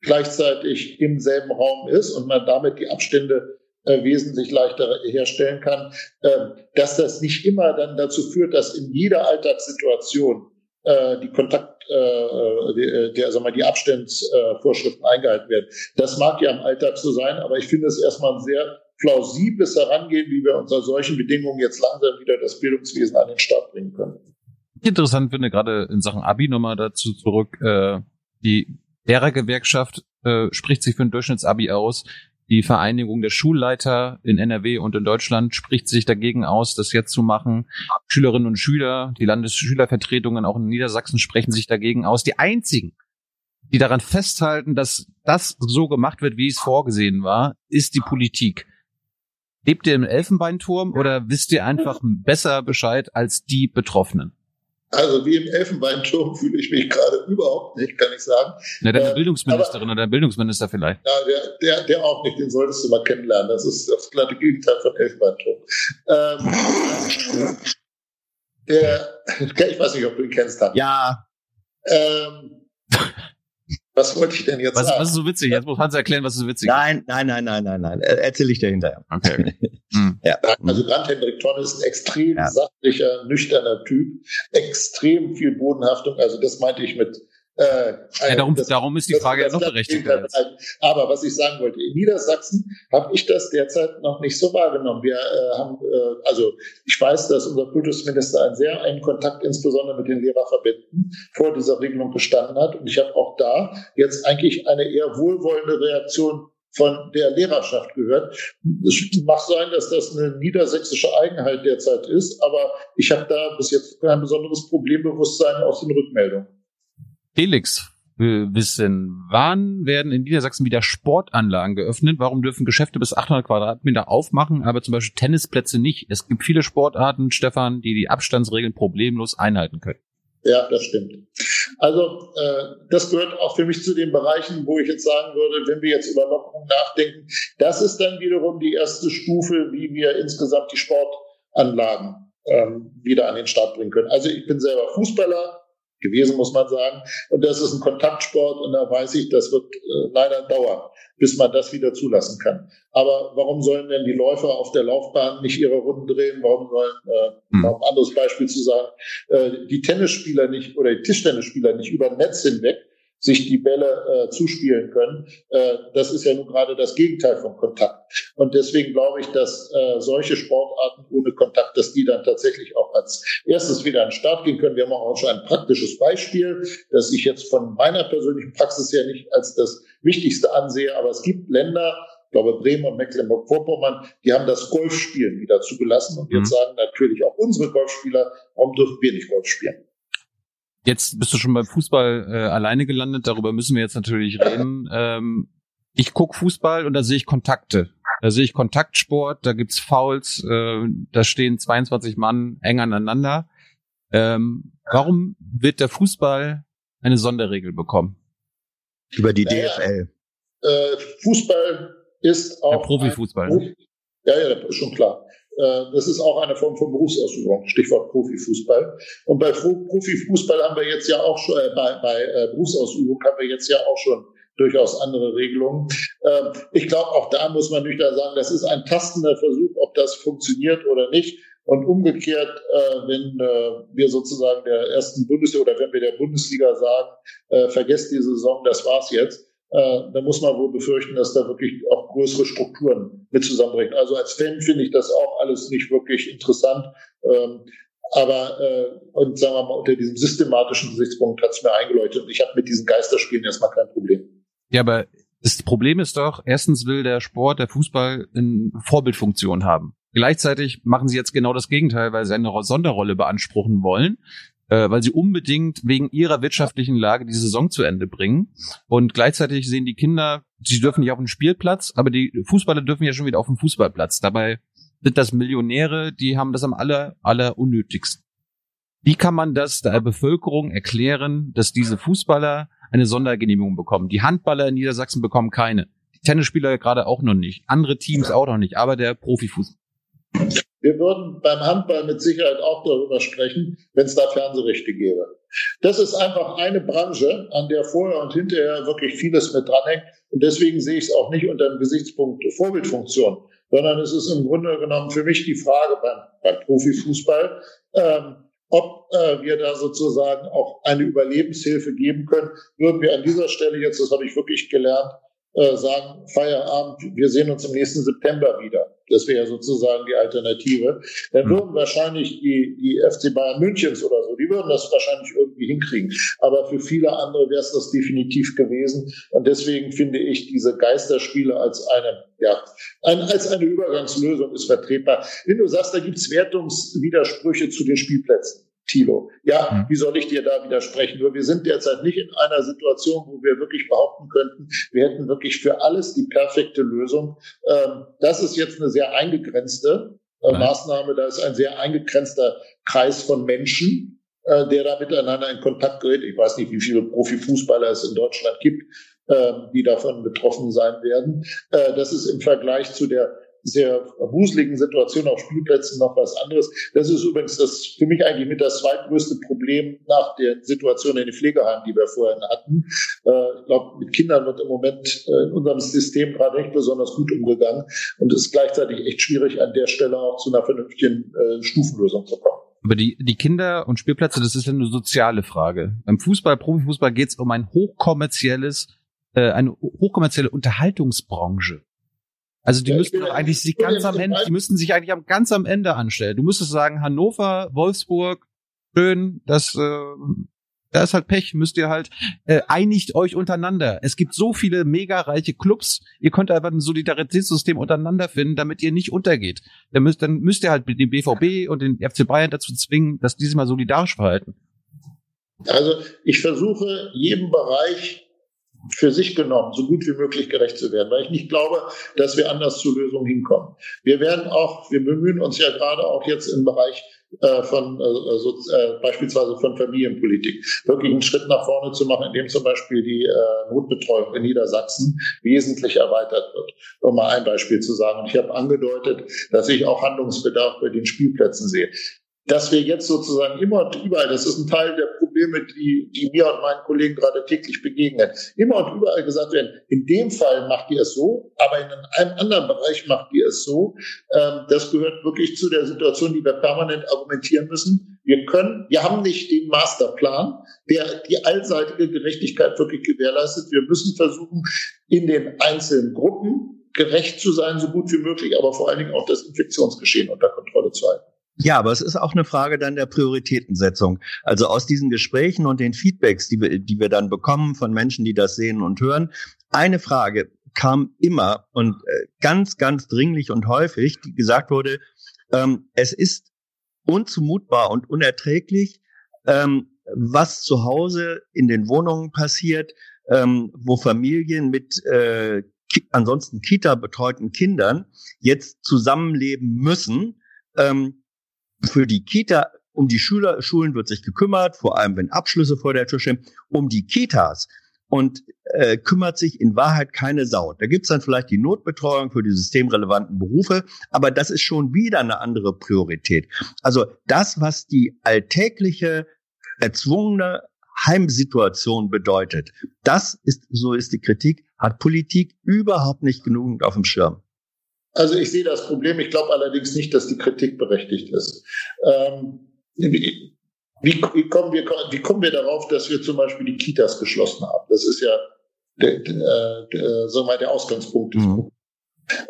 gleichzeitig im selben Raum ist und man damit die Abstände äh, wesentlich leichter herstellen kann, äh, dass das nicht immer dann dazu führt, dass in jeder Alltagssituation äh, die Kontakt, äh, die, der, sag mal, die Abstandsvorschriften eingehalten werden. Das mag ja im Alltag so sein, aber ich finde es erstmal ein sehr plausibles Herangehen, wie wir unter solchen Bedingungen jetzt langsam wieder das Bildungswesen an den Start bringen können. Interessant finde gerade in Sachen Abi nochmal dazu zurück, äh, die Lehrergewerkschaft äh, spricht sich für ein Durchschnittsabi aus. Die Vereinigung der Schulleiter in NRW und in Deutschland spricht sich dagegen aus, das jetzt zu machen. Schülerinnen und Schüler, die Landesschülervertretungen auch in Niedersachsen sprechen sich dagegen aus. Die einzigen, die daran festhalten, dass das so gemacht wird, wie es vorgesehen war, ist die Politik. Lebt ihr im Elfenbeinturm oder wisst ihr einfach besser Bescheid als die Betroffenen? Also wie im Elfenbeinturm fühle ich mich gerade überhaupt nicht, kann ich sagen. Na, deine äh, Bildungsministerin aber, oder dein Bildungsminister vielleicht. Ja, der, der, der auch nicht, den solltest du mal kennenlernen. Das ist das glatte Gegenteil von Elfenbeinturm. Ähm, der, (laughs) ich weiß nicht, ob du ihn kennst. Dann. Ja. Ähm, was wollte ich denn jetzt was, sagen? Was ist so witzig? Jetzt muss Hans erklären, was ist so witzig Nein, nein, nein, nein, nein, nein. Erzähl ich dir hinterher. Okay. (laughs) hm. ja. Also Grant Hendrik Tonne ist ein extrem ja. sachlicher, nüchterner Typ. Extrem viel Bodenhaftung. Also das meinte ich mit äh, ja, darum, das, darum ist die Frage ja noch berechtigt. Aber was ich sagen wollte, in Niedersachsen habe ich das derzeit noch nicht so wahrgenommen. Wir äh, haben, äh, also ich weiß, dass unser Kultusminister einen sehr engen Kontakt insbesondere mit den Lehrerverbänden vor dieser Regelung gestanden hat. Und ich habe auch da jetzt eigentlich eine eher wohlwollende Reaktion von der Lehrerschaft gehört. Es mag sein, dass das eine niedersächsische Eigenheit derzeit ist, aber ich habe da bis jetzt kein besonderes Problembewusstsein aus den Rückmeldungen. Felix wissen, wann werden in Niedersachsen wieder Sportanlagen geöffnet? Warum dürfen Geschäfte bis 800 Quadratmeter aufmachen, aber zum Beispiel Tennisplätze nicht? Es gibt viele Sportarten, Stefan, die die Abstandsregeln problemlos einhalten können. Ja, das stimmt. Also äh, das gehört auch für mich zu den Bereichen, wo ich jetzt sagen würde, wenn wir jetzt über Lockerung nachdenken, das ist dann wiederum die erste Stufe, wie wir insgesamt die Sportanlagen ähm, wieder an den Start bringen können. Also ich bin selber Fußballer, gewesen, muss man sagen. Und das ist ein Kontaktsport und da weiß ich, das wird äh, leider dauern, bis man das wieder zulassen kann. Aber warum sollen denn die Läufer auf der Laufbahn nicht ihre Runden drehen? Warum sollen, äh, hm. um ein anderes Beispiel zu sagen, äh, die Tennisspieler nicht oder die Tischtennisspieler nicht über Netz hinweg sich die Bälle äh, zuspielen können. Äh, das ist ja nun gerade das Gegenteil von Kontakt. Und deswegen glaube ich, dass äh, solche Sportarten ohne Kontakt, dass die dann tatsächlich auch als erstes wieder an den Start gehen können. Wir haben auch schon ein praktisches Beispiel, das ich jetzt von meiner persönlichen Praxis her nicht als das Wichtigste ansehe, aber es gibt Länder, ich glaube Bremen und Mecklenburg-Vorpommern, die haben das Golfspielen wieder zugelassen. Und jetzt mhm. sagen natürlich auch unsere Golfspieler, warum dürfen wir nicht Golf spielen? Jetzt bist du schon beim Fußball äh, alleine gelandet, darüber müssen wir jetzt natürlich reden. Ähm, ich guck Fußball und da sehe ich Kontakte. Da sehe ich Kontaktsport, da gibt's Fouls, äh, da stehen 22 Mann eng aneinander. Ähm, warum wird der Fußball eine Sonderregel bekommen? Über die naja, DFL. Äh, Fußball ist auch. Der Profifußball. Ein, ja, ja, ist schon klar. Äh, das ist auch eine Form von Berufsausübung, Stichwort Profifußball. Und bei Profifußball haben wir jetzt ja auch schon, äh, bei, bei äh, Berufsausübung haben wir jetzt ja auch schon durchaus andere Regelungen. Ähm, ich glaube, auch da muss man nüchtern sagen, das ist ein tastender Versuch, ob das funktioniert oder nicht. Und umgekehrt, äh, wenn äh, wir sozusagen der ersten Bundesliga oder wenn wir der Bundesliga sagen, äh, vergesst die Saison, das war's jetzt, äh, dann muss man wohl befürchten, dass da wirklich auch größere Strukturen mit zusammenbringen. Also als Fan finde ich das auch alles nicht wirklich interessant. Ähm, aber äh, und sagen wir mal, unter diesem systematischen Gesichtspunkt hat es mir eingeläutet. Und ich habe mit diesen Geisterspielen erstmal kein Problem. Ja, aber das Problem ist doch, erstens will der Sport, der Fußball eine Vorbildfunktion haben. Gleichzeitig machen sie jetzt genau das Gegenteil, weil sie eine Sonderrolle beanspruchen wollen äh, weil sie unbedingt wegen ihrer wirtschaftlichen Lage die Saison zu Ende bringen. Und gleichzeitig sehen die Kinder, sie dürfen nicht auf den Spielplatz, aber die Fußballer dürfen ja schon wieder auf den Fußballplatz. Dabei sind das Millionäre, die haben das am aller, aller unnötigsten. Wie kann man das der Bevölkerung erklären, dass diese Fußballer eine Sondergenehmigung bekommen? Die Handballer in Niedersachsen bekommen keine. Die Tennisspieler gerade auch noch nicht. Andere Teams auch noch nicht. Aber der Profifußball. Wir würden beim Handball mit Sicherheit auch darüber sprechen, wenn es da Fernsehrechte gäbe. Das ist einfach eine Branche, an der vorher und hinterher wirklich vieles mit dranhängt. Und deswegen sehe ich es auch nicht unter dem Gesichtspunkt Vorbildfunktion, sondern es ist im Grunde genommen für mich die Frage beim, beim Profifußball, ähm, ob äh, wir da sozusagen auch eine Überlebenshilfe geben können, würden wir an dieser Stelle jetzt, das habe ich wirklich gelernt, äh, sagen, Feierabend, wir sehen uns im nächsten September wieder. Das wäre sozusagen die Alternative. Dann hm. würden wahrscheinlich die, die FC Bayern Münchens oder so, die würden das wahrscheinlich irgendwie hinkriegen. Aber für viele andere wäre es das definitiv gewesen. Und deswegen finde ich diese Geisterspiele als eine, ja, ein, als eine Übergangslösung ist vertretbar. Wenn du sagst, da gibt es Wertungswidersprüche zu den Spielplätzen. Thilo. Ja, mhm. wie soll ich dir da widersprechen? Nur wir sind derzeit nicht in einer Situation, wo wir wirklich behaupten könnten, wir hätten wirklich für alles die perfekte Lösung. Ähm, das ist jetzt eine sehr eingegrenzte äh, Maßnahme. Da ist ein sehr eingegrenzter Kreis von Menschen, äh, der da miteinander in Kontakt gerät. Ich weiß nicht, wie viele Profifußballer es in Deutschland gibt, äh, die davon betroffen sein werden. Äh, das ist im Vergleich zu der sehr wuseligen Situation auf Spielplätzen noch was anderes. Das ist übrigens das für mich eigentlich mit das zweitgrößte Problem nach der Situation in den Pflegeheimen, die wir vorhin hatten. Äh, ich glaube, mit Kindern wird im Moment äh, in unserem System gerade nicht besonders gut umgegangen und es ist gleichzeitig echt schwierig, an der Stelle auch zu einer vernünftigen äh, Stufenlösung zu kommen. Aber die, die Kinder und Spielplätze, das ist eine soziale Frage. Beim Fußball, Profifußball geht es um ein hochkommerzielles, äh, eine hochkommerzielle Unterhaltungsbranche. Also die ja, müssten doch eigentlich sich ganz am Ende, die müssten sich eigentlich am ganz am Ende anstellen. Du müsstest sagen, Hannover, Wolfsburg, schön, das äh, da ist halt Pech, müsst ihr halt äh, einigt euch untereinander. Es gibt so viele mega reiche Clubs, ihr könnt einfach ein Solidaritätssystem untereinander finden, damit ihr nicht untergeht. Dann müsst, dann müsst ihr halt den BVB und den FC Bayern dazu zwingen, dass die sich mal solidarisch verhalten. Also ich versuche jedem Bereich für sich genommen so gut wie möglich gerecht zu werden, weil ich nicht glaube, dass wir anders zu Lösungen hinkommen. Wir werden auch, wir bemühen uns ja gerade auch jetzt im Bereich äh, von also, äh, beispielsweise von Familienpolitik wirklich einen Schritt nach vorne zu machen, indem zum Beispiel die äh, Notbetreuung in Niedersachsen wesentlich erweitert wird. Um mal ein Beispiel zu sagen. Und ich habe angedeutet, dass ich auch Handlungsbedarf bei den Spielplätzen sehe dass wir jetzt sozusagen immer und überall, das ist ein Teil der Probleme, die, die mir und meinen Kollegen gerade täglich begegnen, immer und überall gesagt werden, in dem Fall macht ihr es so, aber in einem anderen Bereich macht ihr es so. Ähm, das gehört wirklich zu der Situation, die wir permanent argumentieren müssen. Wir können, wir haben nicht den Masterplan, der die allseitige Gerechtigkeit wirklich gewährleistet. Wir müssen versuchen, in den einzelnen Gruppen gerecht zu sein, so gut wie möglich, aber vor allen Dingen auch das Infektionsgeschehen unter Kontrolle zu halten. Ja, aber es ist auch eine Frage dann der Prioritätensetzung. Also aus diesen Gesprächen und den Feedbacks, die wir, die wir dann bekommen von Menschen, die das sehen und hören, eine Frage kam immer und äh, ganz, ganz dringlich und häufig, die gesagt wurde, ähm, es ist unzumutbar und unerträglich, ähm, was zu Hause in den Wohnungen passiert, ähm, wo Familien mit äh, ki ansonsten Kita betreuten Kindern jetzt zusammenleben müssen, ähm, für die Kita, um die Schüler, Schulen wird sich gekümmert, vor allem wenn Abschlüsse vor der Tür stehen. Um die Kitas und äh, kümmert sich in Wahrheit keine Sau. Da gibt's dann vielleicht die Notbetreuung für die systemrelevanten Berufe, aber das ist schon wieder eine andere Priorität. Also das, was die alltägliche, erzwungene Heimsituation bedeutet, das ist, so ist die Kritik, hat Politik überhaupt nicht genug auf dem Schirm. Also ich sehe das Problem. Ich glaube allerdings nicht, dass die Kritik berechtigt ist. Ähm, wie, wie, kommen wir, wie kommen wir darauf, dass wir zum Beispiel die Kitas geschlossen haben? Das ist ja der, der, der, sagen wir der Ausgangspunkt des mhm.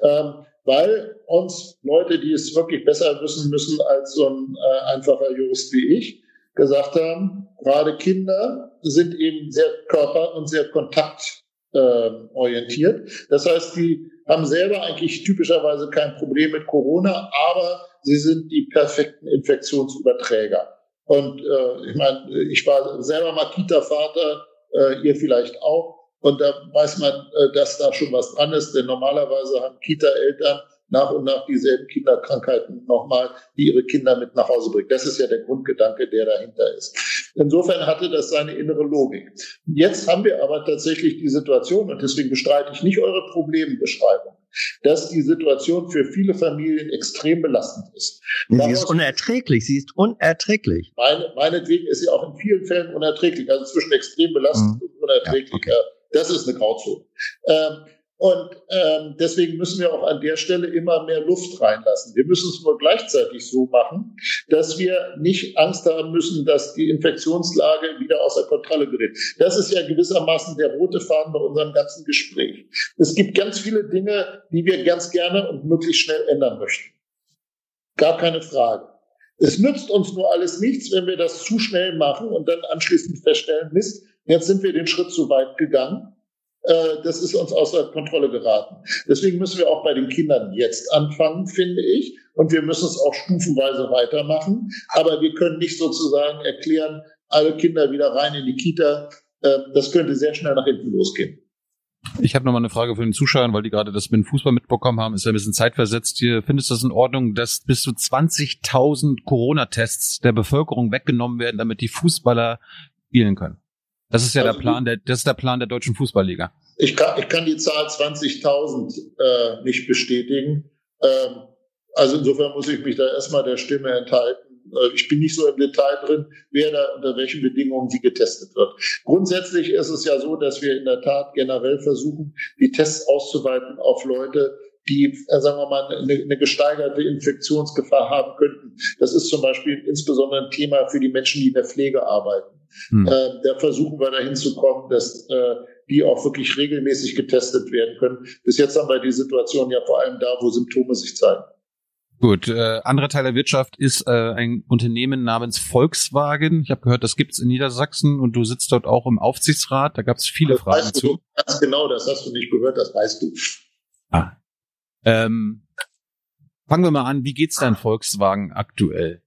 ähm, weil uns Leute, die es wirklich besser wissen müssen als so ein äh, einfacher Jurist wie ich, gesagt haben, gerade Kinder sind eben sehr körper- und sehr kontaktorientiert. Äh, das heißt, die haben selber eigentlich typischerweise kein Problem mit Corona, aber sie sind die perfekten Infektionsüberträger. Und äh, ich meine, ich war selber mal Kita-Vater, äh, ihr vielleicht auch. Und da weiß man, äh, dass da schon was dran ist, denn normalerweise haben Kita-Eltern nach und nach dieselben Kinderkrankheiten nochmal, die ihre Kinder mit nach Hause bringen. Das ist ja der Grundgedanke, der dahinter ist. Insofern hatte das seine innere Logik. Jetzt haben wir aber tatsächlich die Situation, und deswegen bestreite ich nicht eure Problembeschreibung, dass die Situation für viele Familien extrem belastend ist. sie ist unerträglich, sie ist unerträglich. Meine, meinetwegen ist sie auch in vielen Fällen unerträglich, also zwischen extrem belastend mhm. und unerträglich. Ja, okay. Das ist eine Grauzone. Ähm, und ähm, deswegen müssen wir auch an der Stelle immer mehr Luft reinlassen. Wir müssen es nur gleichzeitig so machen, dass wir nicht Angst haben müssen, dass die Infektionslage wieder außer Kontrolle gerät. Das ist ja gewissermaßen der rote Faden bei unserem ganzen Gespräch. Es gibt ganz viele Dinge, die wir ganz gerne und möglichst schnell ändern möchten. Gar keine Frage. Es nützt uns nur alles nichts, wenn wir das zu schnell machen und dann anschließend feststellen, Mist, jetzt sind wir den Schritt zu weit gegangen das ist uns außer Kontrolle geraten. Deswegen müssen wir auch bei den Kindern jetzt anfangen, finde ich. Und wir müssen es auch stufenweise weitermachen. Aber wir können nicht sozusagen erklären, alle Kinder wieder rein in die Kita. Äh, das könnte sehr schnell nach hinten losgehen. Ich habe nochmal eine Frage für den Zuschauer, weil die gerade das mit dem Fußball mitbekommen haben. Ist ja ein bisschen zeitversetzt hier. Findest du das in Ordnung, dass bis zu 20.000 Corona-Tests der Bevölkerung weggenommen werden, damit die Fußballer spielen können? Das ist ja also, der Plan der, das ist der Plan der deutschen Fußballliga. Ich kann, ich kann die Zahl 20.000 äh, nicht bestätigen. Ähm, also insofern muss ich mich da erstmal der Stimme enthalten. Äh, ich bin nicht so im Detail drin, wer da unter welchen Bedingungen wie getestet wird. Grundsätzlich ist es ja so, dass wir in der Tat generell versuchen, die Tests auszuweiten auf Leute, die, äh, sagen wir mal, eine, eine gesteigerte Infektionsgefahr haben könnten. Das ist zum Beispiel insbesondere ein Thema für die Menschen, die in der Pflege arbeiten. Hm. Äh, da versuchen wir dahin zu kommen, dass äh, die auch wirklich regelmäßig getestet werden können. Bis jetzt haben wir die Situation ja vor allem da, wo Symptome sich zeigen. Gut, äh, anderer Teil der Wirtschaft ist äh, ein Unternehmen namens Volkswagen. Ich habe gehört, das gibt's in Niedersachsen und du sitzt dort auch im Aufsichtsrat. Da gab's viele das Fragen weißt du, zu. Ganz genau, das hast du nicht gehört, das weißt du. Ah. Ähm, fangen wir mal an, wie geht's dein Volkswagen aktuell?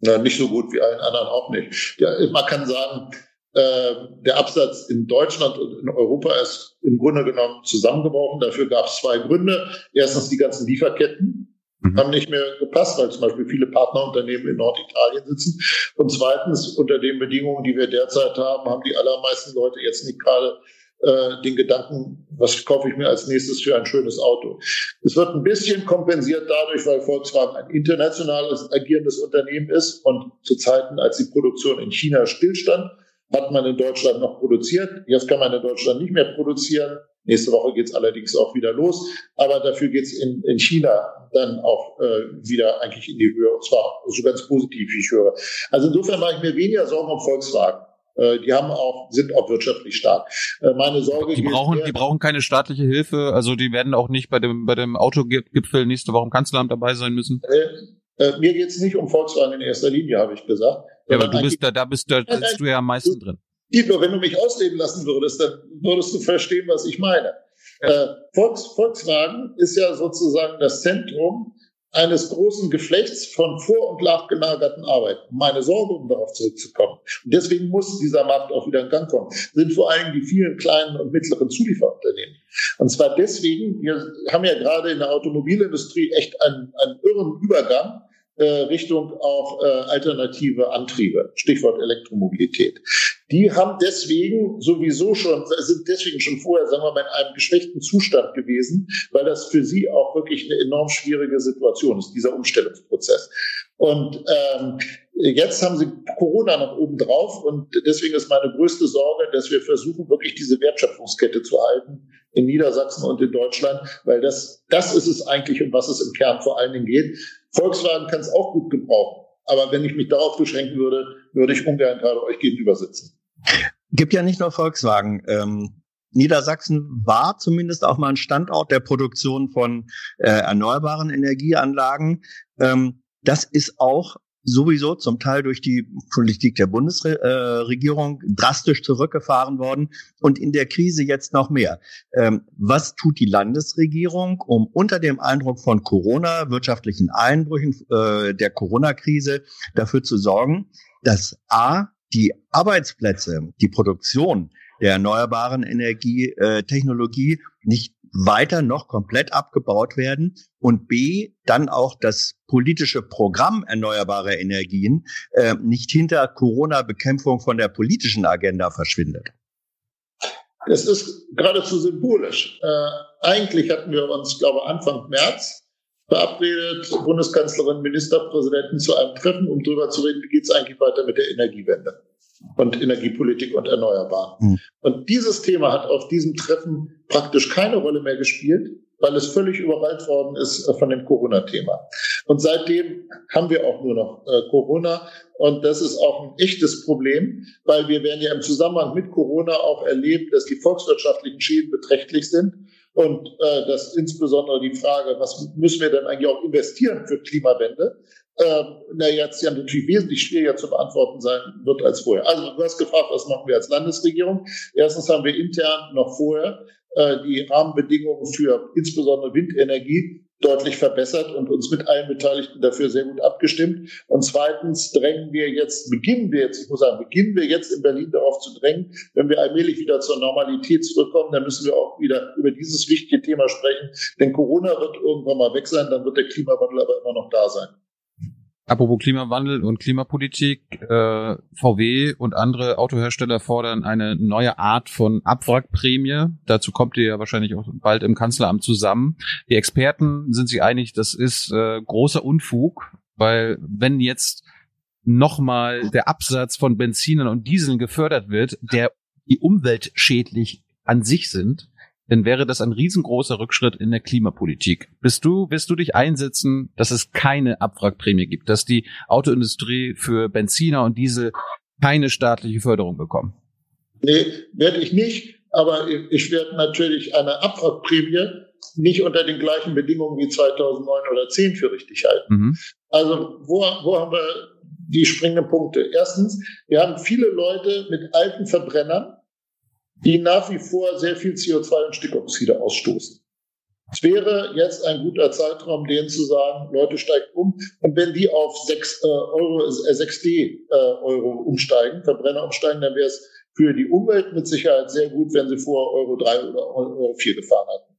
Ja, nicht so gut wie allen anderen auch nicht. Ja, man kann sagen, äh, der Absatz in Deutschland und in Europa ist im Grunde genommen zusammengebrochen. Dafür gab es zwei Gründe. Erstens die ganzen Lieferketten mhm. haben nicht mehr gepasst, weil zum Beispiel viele Partnerunternehmen in Norditalien sitzen. Und zweitens, unter den Bedingungen, die wir derzeit haben, haben die allermeisten Leute jetzt nicht gerade äh, den Gedanken, was kaufe ich mir als nächstes für ein schönes Auto. Es wird ein bisschen kompensiert dadurch, weil Volkswagen ein internationales agierendes Unternehmen ist und zu Zeiten, als die Produktion in China stillstand, hat man in Deutschland noch produziert. Jetzt kann man in Deutschland nicht mehr produzieren. Nächste Woche geht es allerdings auch wieder los. Aber dafür geht es in, in China dann auch äh, wieder eigentlich in die Höhe. Und zwar so ganz positiv, wie ich höre. Also insofern mache ich mir weniger Sorgen um Volkswagen. Äh, die haben auch, sind auch wirtschaftlich stark. Äh, meine Sorge die brauchen, die brauchen keine staatliche Hilfe. Also die werden auch nicht bei dem, bei dem Autogipfel nächste Woche im Kanzleramt dabei sein müssen. Äh, äh, mir geht's nicht um Volkswagen in erster Linie, habe ich gesagt. Ja, aber du bist da, da bist da sitzt du ja am meisten drin. Dieter, wenn du mich ausreden lassen würdest, dann würdest du verstehen, was ich meine. Ja. Äh, Volks, Volkswagen ist ja sozusagen das Zentrum eines großen Geflechts von vor- und nachgelagerten Arbeit. Meine Sorge, um darauf zurückzukommen. Und deswegen muss dieser Markt auch wieder in Gang kommen, sind vor allem die vielen kleinen und mittleren Zulieferunternehmen. Und zwar deswegen, wir haben ja gerade in der Automobilindustrie echt einen, einen irren Übergang Richtung auch äh, alternative Antriebe, Stichwort Elektromobilität. Die haben deswegen sowieso schon, sind deswegen schon vorher, sagen wir mal, in einem geschwächten Zustand gewesen, weil das für sie auch wirklich eine enorm schwierige Situation ist, dieser Umstellungsprozess. Und ähm, jetzt haben sie Corona noch oben drauf und deswegen ist meine größte Sorge, dass wir versuchen, wirklich diese Wertschöpfungskette zu halten in Niedersachsen und in Deutschland, weil das, das ist es eigentlich, um was es im Kern vor allen Dingen geht. Volkswagen kann es auch gut gebrauchen. Aber wenn ich mich darauf beschränken würde, würde ich ungern gerade euch gegenüber sitzen. Gibt ja nicht nur Volkswagen. Ähm, Niedersachsen war zumindest auch mal ein Standort der Produktion von äh, erneuerbaren Energieanlagen. Ähm, das ist auch sowieso zum Teil durch die Politik der Bundesregierung drastisch zurückgefahren worden und in der Krise jetzt noch mehr. Ähm, was tut die Landesregierung, um unter dem Eindruck von Corona, wirtschaftlichen Einbrüchen äh, der Corona-Krise dafür zu sorgen, dass A, die Arbeitsplätze, die Produktion der erneuerbaren Energietechnologie äh, nicht weiter noch komplett abgebaut werden und B, dann auch das politische Programm erneuerbarer Energien äh, nicht hinter Corona-Bekämpfung von der politischen Agenda verschwindet. Es ist geradezu symbolisch. Äh, eigentlich hatten wir uns, glaube Anfang März verabredet, Bundeskanzlerin, Ministerpräsidenten zu einem Treffen, um darüber zu reden, wie geht es eigentlich weiter mit der Energiewende und Energiepolitik und Erneuerbaren. Mhm. Und dieses Thema hat auf diesem Treffen praktisch keine Rolle mehr gespielt, weil es völlig überrollt worden ist äh, von dem Corona-Thema. Und seitdem haben wir auch nur noch äh, Corona. Und das ist auch ein echtes Problem, weil wir werden ja im Zusammenhang mit Corona auch erleben, dass die volkswirtschaftlichen Schäden beträchtlich sind. Und äh, das insbesondere die Frage, was müssen wir denn eigentlich auch investieren für Klimawende? ähm, na jetzt ja natürlich wesentlich schwieriger zu beantworten sein wird als vorher. Also du hast gefragt, was machen wir als Landesregierung? Erstens haben wir intern noch vorher äh, die Rahmenbedingungen für insbesondere Windenergie deutlich verbessert und uns mit allen Beteiligten dafür sehr gut abgestimmt. Und zweitens drängen wir jetzt, beginnen wir jetzt, ich muss sagen, beginnen wir jetzt in Berlin darauf zu drängen, wenn wir allmählich wieder zur Normalität zurückkommen, dann müssen wir auch wieder über dieses wichtige Thema sprechen. Denn Corona wird irgendwann mal weg sein, dann wird der Klimawandel aber immer noch da sein. Apropos Klimawandel und Klimapolitik, äh, VW und andere Autohersteller fordern eine neue Art von Abwrackprämie. Dazu kommt ihr ja wahrscheinlich auch bald im Kanzleramt zusammen. Die Experten sind sich einig, das ist äh, großer Unfug, weil wenn jetzt nochmal der Absatz von Benzinern und Dieseln gefördert wird, der die umweltschädlich an sich sind, dann wäre das ein riesengroßer Rückschritt in der Klimapolitik. Bist du, wirst du dich einsetzen, dass es keine Abwrackprämie gibt, dass die Autoindustrie für Benziner und Diesel keine staatliche Förderung bekommen? Nee, werde ich nicht. Aber ich werde natürlich eine Abwrackprämie nicht unter den gleichen Bedingungen wie 2009 oder 10 für richtig halten. Mhm. Also wo, wo haben wir die springenden Punkte? Erstens, wir haben viele Leute mit alten Verbrennern, die nach wie vor sehr viel CO2 und Stickoxide ausstoßen. Es wäre jetzt ein guter Zeitraum, denen zu sagen, Leute, steigt um. Und wenn die auf 6 äh, Euro, äh, 6D äh, Euro umsteigen, Verbrenner umsteigen, dann wäre es für die Umwelt mit Sicherheit sehr gut, wenn sie vorher Euro 3 oder Euro 4 gefahren hatten.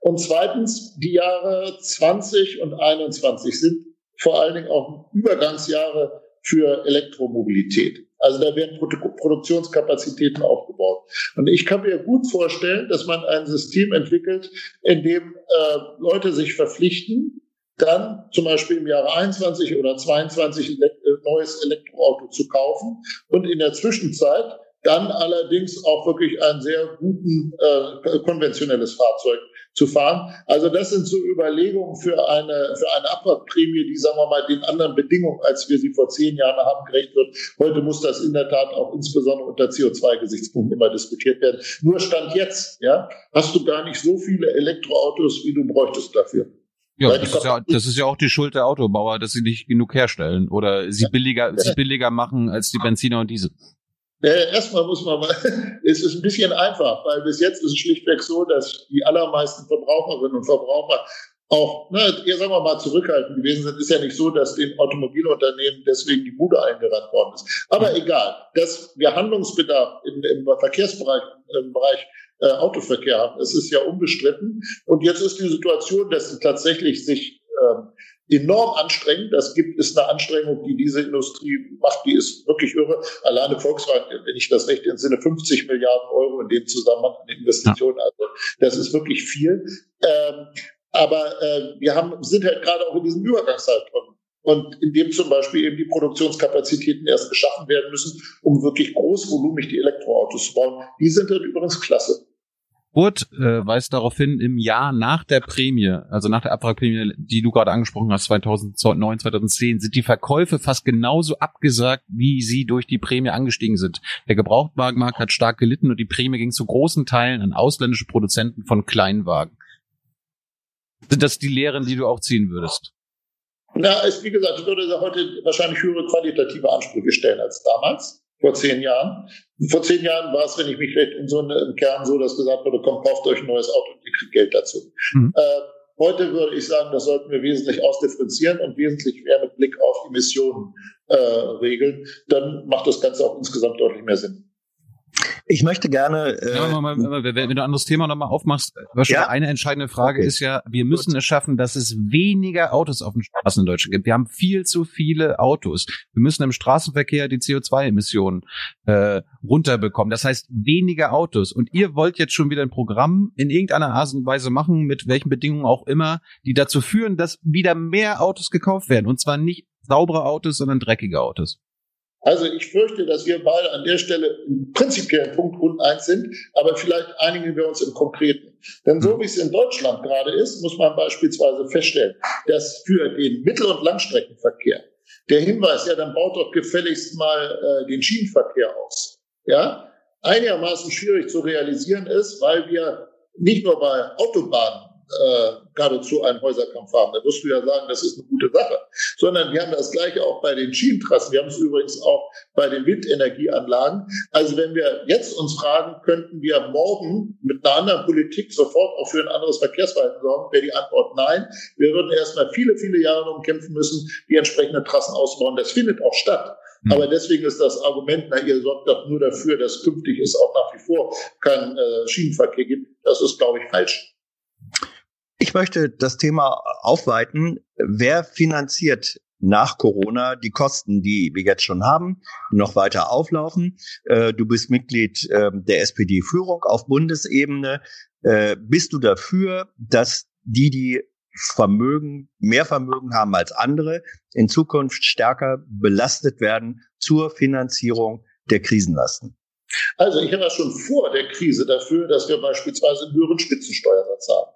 Und zweitens, die Jahre 20 und 21 sind vor allen Dingen auch Übergangsjahre für Elektromobilität. Also da werden Produktionskapazitäten aufgebaut. Und ich kann mir gut vorstellen, dass man ein System entwickelt, in dem äh, Leute sich verpflichten, dann zum Beispiel im Jahre 21 oder 22 ein neues Elektroauto zu kaufen und in der Zwischenzeit dann allerdings auch wirklich ein sehr guten äh, konventionelles Fahrzeug zu fahren. Also das sind so Überlegungen für eine, für eine Abwrackprämie, die, sagen wir mal, den anderen Bedingungen, als wir sie vor zehn Jahren haben, gerecht wird. Heute muss das in der Tat auch insbesondere unter CO2-Gesichtspunkten immer diskutiert werden. Nur Stand jetzt, ja, hast du gar nicht so viele Elektroautos, wie du bräuchtest dafür. Ja, das ist ja, das ist ja auch die Schuld der Autobauer, dass sie nicht genug herstellen oder sie billiger, ja. sie billiger machen als die Benziner und Diesel. Äh, erstmal muss man mal, (laughs) es ist ein bisschen einfach, weil bis jetzt ist es schlichtweg so, dass die allermeisten Verbraucherinnen und Verbraucher auch, ne, sagen wir mal, zurückhaltend gewesen sind. Ist ja nicht so, dass den Automobilunternehmen deswegen die Bude eingerannt worden ist. Aber mhm. egal, dass wir Handlungsbedarf im, im Verkehrsbereich, im Bereich äh, Autoverkehr haben, das ist ja unbestritten. Und jetzt ist die Situation, dass tatsächlich sich ähm, enorm anstrengend. Das gibt ist eine Anstrengung, die diese Industrie macht, die ist wirklich irre. Alleine Volkswagen, wenn ich das recht entsinne, 50 Milliarden Euro in dem Zusammenhang an Investitionen. Also das ist wirklich viel. Ähm, aber äh, wir haben, sind halt gerade auch in diesem Übergangszeitraum. Und in dem zum Beispiel eben die Produktionskapazitäten erst geschaffen werden müssen, um wirklich großvolumig die Elektroautos zu bauen. Die sind dann übrigens klasse. Kurt äh, weist darauf hin, im Jahr nach der Prämie, also nach der Abwrackprämie, die du gerade angesprochen hast, 2009, 2010, sind die Verkäufe fast genauso abgesagt, wie sie durch die Prämie angestiegen sind. Der Gebrauchtwagenmarkt hat stark gelitten und die Prämie ging zu großen Teilen an ausländische Produzenten von Kleinwagen. Sind das die Lehren, die du auch ziehen würdest? Na, es, wie gesagt, ich würde heute wahrscheinlich höhere qualitative Ansprüche stellen als damals vor zehn Jahren. Vor zehn Jahren war es, wenn ich mich recht in so einem Kern so, dass gesagt wurde, komm, kauft euch ein neues Auto und ihr kriegt Geld dazu. Mhm. Äh, heute würde ich sagen, das sollten wir wesentlich ausdifferenzieren und wesentlich mehr mit Blick auf Emissionen äh, regeln. Dann macht das Ganze auch insgesamt deutlich mehr Sinn. Ich möchte gerne. Äh, ja, mal, mal, wenn, du ein anderes Thema nochmal aufmachst, ja? eine entscheidende Frage okay. ist ja, wir müssen Gut. es schaffen, dass es weniger Autos auf den Straßen in Deutschland gibt. Wir haben viel zu viele Autos. Wir müssen im Straßenverkehr die CO2-Emissionen äh, runterbekommen. Das heißt, weniger Autos. Und ihr wollt jetzt schon wieder ein Programm in irgendeiner Art und Weise machen, mit welchen Bedingungen auch immer, die dazu führen, dass wieder mehr Autos gekauft werden. Und zwar nicht saubere Autos, sondern dreckige Autos. Also ich fürchte, dass wir beide an der Stelle im prinzipiellen Punkt uneins sind, aber vielleicht einigen wir uns im Konkreten. Denn so wie es in Deutschland gerade ist, muss man beispielsweise feststellen, dass für den Mittel- und Langstreckenverkehr der Hinweis, ja, dann baut doch gefälligst mal äh, den Schienenverkehr aus, ja, einigermaßen schwierig zu realisieren ist, weil wir nicht nur bei Autobahnen äh, geradezu einen Häuserkampf haben. Da wirst du ja sagen, das ist eine gute Sache. Sondern wir haben das Gleiche auch bei den Schienentrassen. Wir haben es übrigens auch bei den Windenergieanlagen. Also wenn wir jetzt uns fragen, könnten wir morgen mit einer anderen Politik sofort auch für ein anderes Verkehrsverhalten sorgen, wäre die Antwort nein. Wir würden erstmal viele, viele Jahre darum kämpfen müssen, die entsprechenden Trassen auszubauen. Das findet auch statt. Hm. Aber deswegen ist das Argument, na, ihr sorgt doch nur dafür, dass künftig es auch nach wie vor keinen äh, Schienenverkehr gibt. Das ist, glaube ich, falsch. Ich möchte das Thema aufweiten. Wer finanziert nach Corona die Kosten, die wir jetzt schon haben, noch weiter auflaufen? Äh, du bist Mitglied ähm, der SPD-Führung auf Bundesebene. Äh, bist du dafür, dass die, die Vermögen, mehr Vermögen haben als andere, in Zukunft stärker belastet werden zur Finanzierung der Krisenlasten? Also ich war schon vor der Krise dafür, dass wir beispielsweise einen höheren Spitzensteuersatz haben.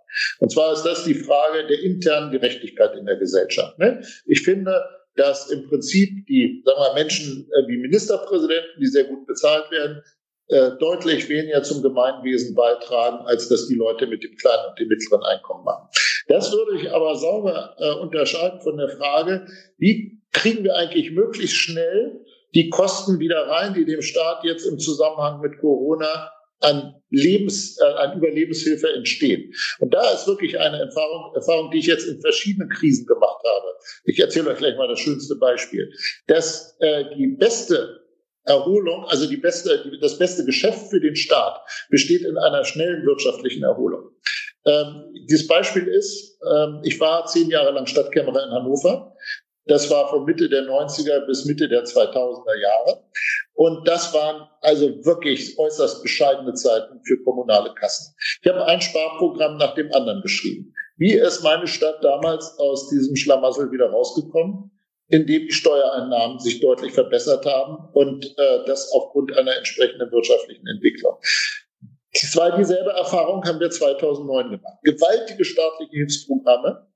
Zwar ist das die Frage der internen Gerechtigkeit in der Gesellschaft. Ne? Ich finde, dass im Prinzip die sagen wir, Menschen äh, wie Ministerpräsidenten, die sehr gut bezahlt werden, äh, deutlich weniger zum Gemeinwesen beitragen, als dass die Leute mit dem kleinen und dem mittleren Einkommen machen. Das würde ich aber sauber äh, unterscheiden von der Frage, wie kriegen wir eigentlich möglichst schnell die Kosten wieder rein, die dem Staat jetzt im Zusammenhang mit Corona an Lebens, äh, an Überlebenshilfe entstehen. Und da ist wirklich eine Erfahrung, Erfahrung, die ich jetzt in verschiedenen Krisen gemacht habe. Ich erzähle euch gleich mal das schönste Beispiel. Dass äh, die beste Erholung, also die beste, die, das beste Geschäft für den Staat besteht in einer schnellen wirtschaftlichen Erholung. Ähm, dieses Beispiel ist, ähm, ich war zehn Jahre lang Stadtkämmerer in Hannover. Das war von Mitte der 90er bis Mitte der 2000er Jahre. Und das waren also wirklich äußerst bescheidene Zeiten für kommunale Kassen. Ich habe ein Sparprogramm nach dem anderen geschrieben. Wie ist meine Stadt damals aus diesem Schlamassel wieder rausgekommen? Indem die Steuereinnahmen sich deutlich verbessert haben und äh, das aufgrund einer entsprechenden wirtschaftlichen Entwicklung. Das war dieselbe Erfahrung haben wir 2009 gemacht. Gewaltige staatliche Hilfsprogramme,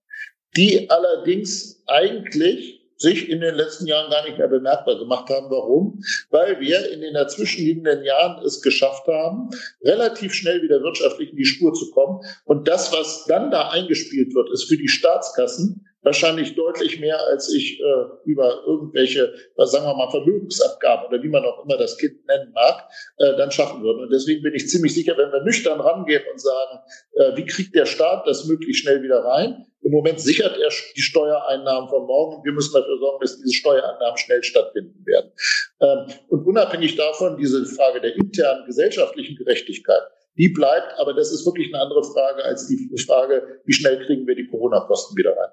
die allerdings eigentlich sich in den letzten Jahren gar nicht mehr bemerkbar gemacht haben. Warum? Weil wir in den dazwischenliegenden Jahren es geschafft haben, relativ schnell wieder wirtschaftlich in die Spur zu kommen. Und das, was dann da eingespielt wird, ist für die Staatskassen wahrscheinlich deutlich mehr, als ich äh, über irgendwelche, was sagen wir mal, Vermögensabgaben oder wie man auch immer das Kind nennen mag, äh, dann schaffen würden. Und deswegen bin ich ziemlich sicher, wenn wir nüchtern rangehen und sagen, äh, wie kriegt der Staat das möglichst schnell wieder rein? Im Moment sichert er die Steuereinnahmen von morgen. Wir müssen dafür sorgen, dass diese Steuereinnahmen schnell stattfinden werden. Ähm, und unabhängig davon, diese Frage der internen gesellschaftlichen Gerechtigkeit, die bleibt, aber das ist wirklich eine andere Frage als die Frage, wie schnell kriegen wir die Corona-Kosten wieder rein.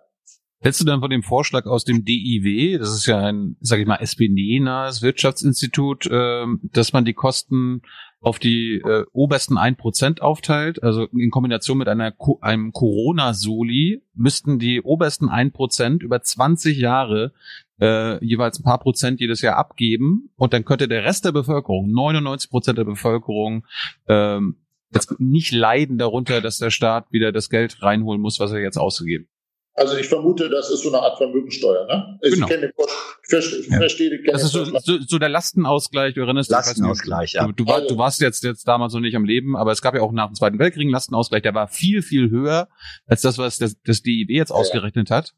Hältst du dann von dem Vorschlag aus dem DIW, das ist ja ein, sag ich mal, SPD-nahes Wirtschaftsinstitut, äh, dass man die Kosten auf die äh, obersten ein Prozent aufteilt, also in Kombination mit einer einem Corona-Soli müssten die obersten ein Prozent über 20 Jahre äh, jeweils ein paar Prozent jedes Jahr abgeben und dann könnte der Rest der Bevölkerung, 99 Prozent der Bevölkerung, ähm, jetzt nicht leiden darunter, dass der Staat wieder das Geld reinholen muss, was er jetzt ausgegeben also ich vermute, das ist so eine Art Vermögensteuer, ne? Ich genau. kenne verstehe, ich verstehe den Das ist so, so, so der Lastenausgleich, du erinnerst dich. Lastenausgleich, ja. Du, du, war, also, du warst jetzt, jetzt damals noch nicht am Leben, aber es gab ja auch nach dem Zweiten Weltkrieg einen Lastenausgleich, der war viel, viel höher als das, was das, das DIW jetzt ja, ausgerechnet hat.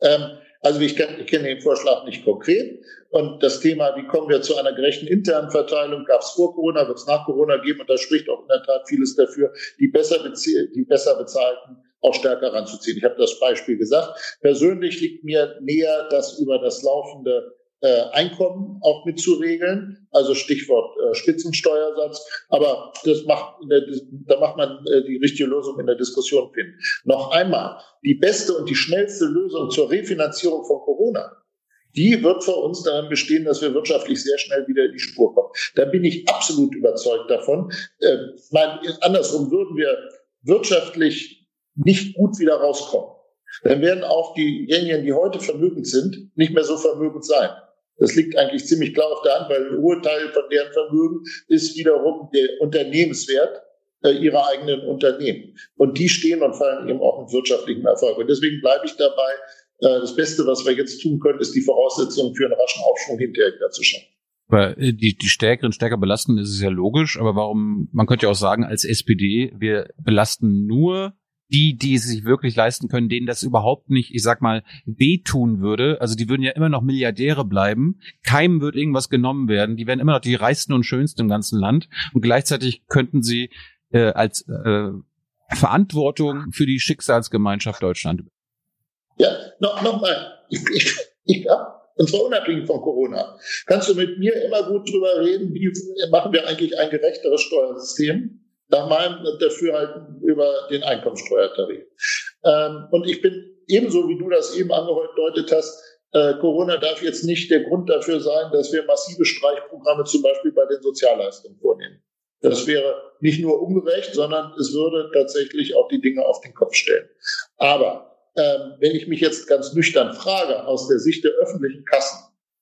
Ähm, also ich kenne ich kenn den Vorschlag nicht konkret. Und das Thema, wie kommen wir zu einer gerechten internen Verteilung, gab es vor Corona, wird es nach Corona geben. Und da spricht auch in der Tat vieles dafür, die besser, die besser bezahlten auch stärker ranzuziehen. Ich habe das Beispiel gesagt. Persönlich liegt mir näher, das über das laufende äh, Einkommen auch mitzuregeln, also Stichwort äh, Spitzensteuersatz. Aber das macht, der, da macht man äh, die richtige Lösung in der Diskussion finden. Noch einmal, die beste und die schnellste Lösung zur Refinanzierung von Corona, die wird für uns daran bestehen, dass wir wirtschaftlich sehr schnell wieder in die Spur kommen. Da bin ich absolut überzeugt davon. Äh, mein, andersrum würden wir wirtschaftlich nicht gut wieder rauskommen, dann werden auch diejenigen, die heute vermögend sind, nicht mehr so vermögend sein. Das liegt eigentlich ziemlich klar auf der Hand, weil ein hoher Teil von deren Vermögen ist wiederum der Unternehmenswert äh, ihrer eigenen Unternehmen. Und die stehen und fallen eben auch mit wirtschaftlichem Erfolg. Und deswegen bleibe ich dabei, äh, das Beste, was wir jetzt tun können, ist die Voraussetzungen für einen raschen Aufschwung hinterher wieder zu schaffen. Aber äh, die, die Stärkeren stärker belasten, ist es ja logisch. Aber warum, man könnte ja auch sagen, als SPD, wir belasten nur die, die es sich wirklich leisten können, denen das überhaupt nicht, ich sag mal, wehtun würde. Also die würden ja immer noch Milliardäre bleiben. Keinem wird irgendwas genommen werden. Die wären immer noch die reichsten und schönsten im ganzen Land. Und gleichzeitig könnten sie äh, als äh, Verantwortung für die Schicksalsgemeinschaft Deutschland. Ja, noch, noch mal. Ich, ich, ich, ja, und zwar unabhängig von Corona. Kannst du mit mir immer gut drüber reden, wie machen wir eigentlich ein gerechteres Steuersystem? Nach meinem Dafürhalten über den Einkommensteuertarif. Ähm, und ich bin ebenso, wie du das eben angedeutet hast, äh, Corona darf jetzt nicht der Grund dafür sein, dass wir massive Streichprogramme zum Beispiel bei den Sozialleistungen vornehmen. Das wäre nicht nur ungerecht, sondern es würde tatsächlich auch die Dinge auf den Kopf stellen. Aber ähm, wenn ich mich jetzt ganz nüchtern frage, aus der Sicht der öffentlichen Kassen,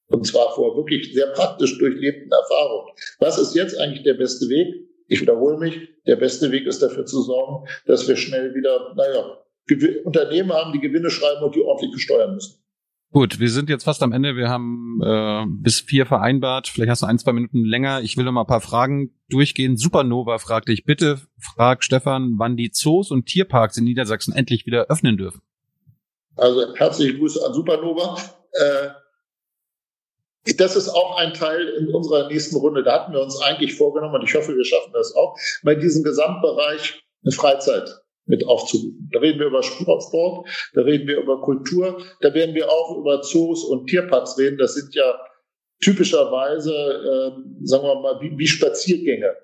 und zwar vor wirklich sehr praktisch durchlebten Erfahrungen, was ist jetzt eigentlich der beste Weg? Ich wiederhole mich, der beste Weg ist dafür zu sorgen, dass wir schnell wieder, naja, Unternehmen haben, die Gewinne schreiben und die ordentlich besteuern müssen. Gut, wir sind jetzt fast am Ende. Wir haben äh, bis vier vereinbart. Vielleicht hast du ein, zwei Minuten länger. Ich will noch mal ein paar Fragen durchgehen. Supernova fragte ich, bitte frag Stefan, wann die Zoos und Tierparks in Niedersachsen endlich wieder öffnen dürfen. Also herzliche Grüße an Supernova. Äh, das ist auch ein Teil in unserer nächsten Runde. Da hatten wir uns eigentlich vorgenommen, und ich hoffe, wir schaffen das auch, bei diesem Gesamtbereich eine Freizeit mit aufzurufen. Da reden wir über Sport, da reden wir über Kultur, da werden wir auch über Zoos und Tierparks reden. Das sind ja typischerweise, äh, sagen wir mal, wie, wie Spaziergänge.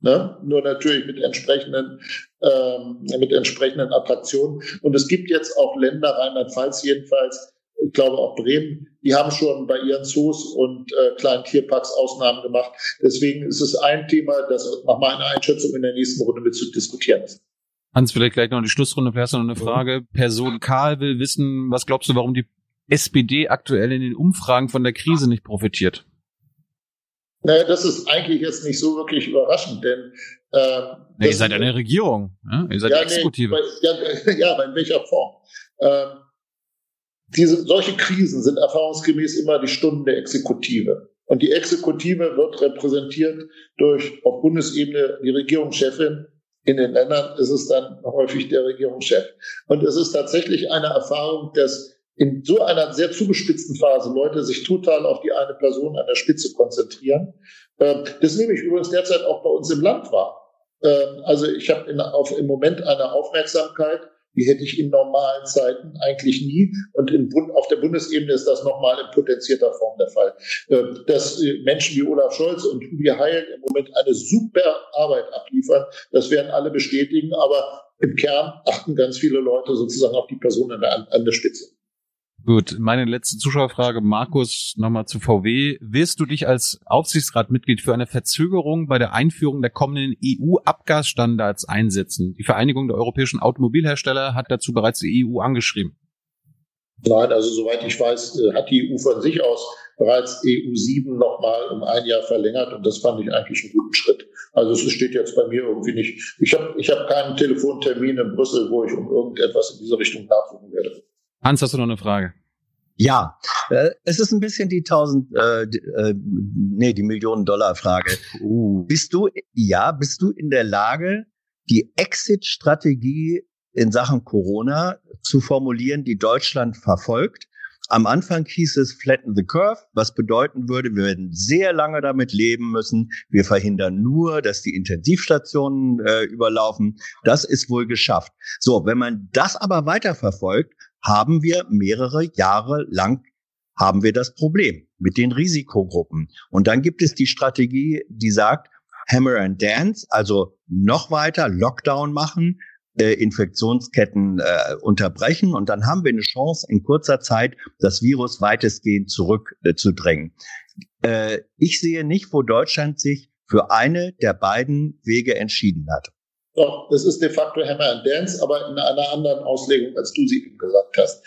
Ne? Nur natürlich mit entsprechenden, ähm, mit entsprechenden Attraktionen. Und es gibt jetzt auch Länder, Rheinland-Pfalz jedenfalls, ich glaube auch Bremen, die haben schon bei ihren Zoos und äh, kleinen Tierparks Ausnahmen gemacht. Deswegen ist es ein Thema, das nach meiner Einschätzung in der nächsten Runde mit zu diskutieren ist. Hans, vielleicht gleich noch die Schlussrunde, vielleicht noch eine Frage. Person Karl will wissen, was glaubst du, warum die SPD aktuell in den Umfragen von der Krise nicht profitiert? Naja, das ist eigentlich jetzt nicht so wirklich überraschend, denn äh, nee, ihr seid eine Regierung, ja? ihr seid ja, Exekutive. Nee, ja, (laughs) ja, aber in welcher Form? Ähm, diese, solche Krisen sind erfahrungsgemäß immer die Stunden der Exekutive. Und die Exekutive wird repräsentiert durch auf Bundesebene die Regierungschefin. In den Ländern ist es dann häufig der Regierungschef. Und es ist tatsächlich eine Erfahrung, dass in so einer sehr zugespitzten Phase Leute sich total auf die eine Person an der Spitze konzentrieren. Ähm, das nehme ich übrigens derzeit auch bei uns im Land wahr. Ähm, also ich habe im Moment eine Aufmerksamkeit die hätte ich in normalen Zeiten eigentlich nie. Und in, auf der Bundesebene ist das nochmal in potenzierter Form der Fall. Äh, dass äh, Menschen wie Olaf Scholz und Tobi Heil im Moment eine super Arbeit abliefern, das werden alle bestätigen. Aber im Kern achten ganz viele Leute sozusagen auf die Person an der, an der Spitze. Gut, meine letzte Zuschauerfrage, Markus, nochmal zu VW. Wirst du dich als Aufsichtsratmitglied für eine Verzögerung bei der Einführung der kommenden EU-Abgasstandards einsetzen? Die Vereinigung der europäischen Automobilhersteller hat dazu bereits die EU angeschrieben. Nein, also soweit ich weiß, äh, hat die EU von sich aus bereits EU 7 nochmal um ein Jahr verlängert und das fand ich eigentlich einen guten Schritt. Also es steht jetzt bei mir irgendwie nicht. Ich habe ich hab keinen Telefontermin in Brüssel, wo ich um irgendetwas in diese Richtung nachsuchen werde. Hans, hast du noch eine Frage? Ja, äh, es ist ein bisschen die tausend, äh, äh, nee, die Millionen Dollar Frage. Uh. Bist du, ja, bist du in der Lage, die Exit-Strategie in Sachen Corona zu formulieren, die Deutschland verfolgt? Am Anfang hieß es flatten the curve, was bedeuten würde, wir werden sehr lange damit leben müssen. Wir verhindern nur, dass die Intensivstationen äh, überlaufen. Das ist wohl geschafft. So, wenn man das aber weiterverfolgt, haben wir mehrere Jahre lang haben wir das Problem mit den Risikogruppen. Und dann gibt es die Strategie, die sagt, Hammer and Dance, also noch weiter Lockdown machen, äh, Infektionsketten äh, unterbrechen und dann haben wir eine Chance, in kurzer Zeit das Virus weitestgehend zurückzudrängen. Äh, äh, ich sehe nicht, wo Deutschland sich für eine der beiden Wege entschieden hat. Doch, das ist de facto Hammer and Dance, aber in einer anderen Auslegung, als du sie eben gesagt hast.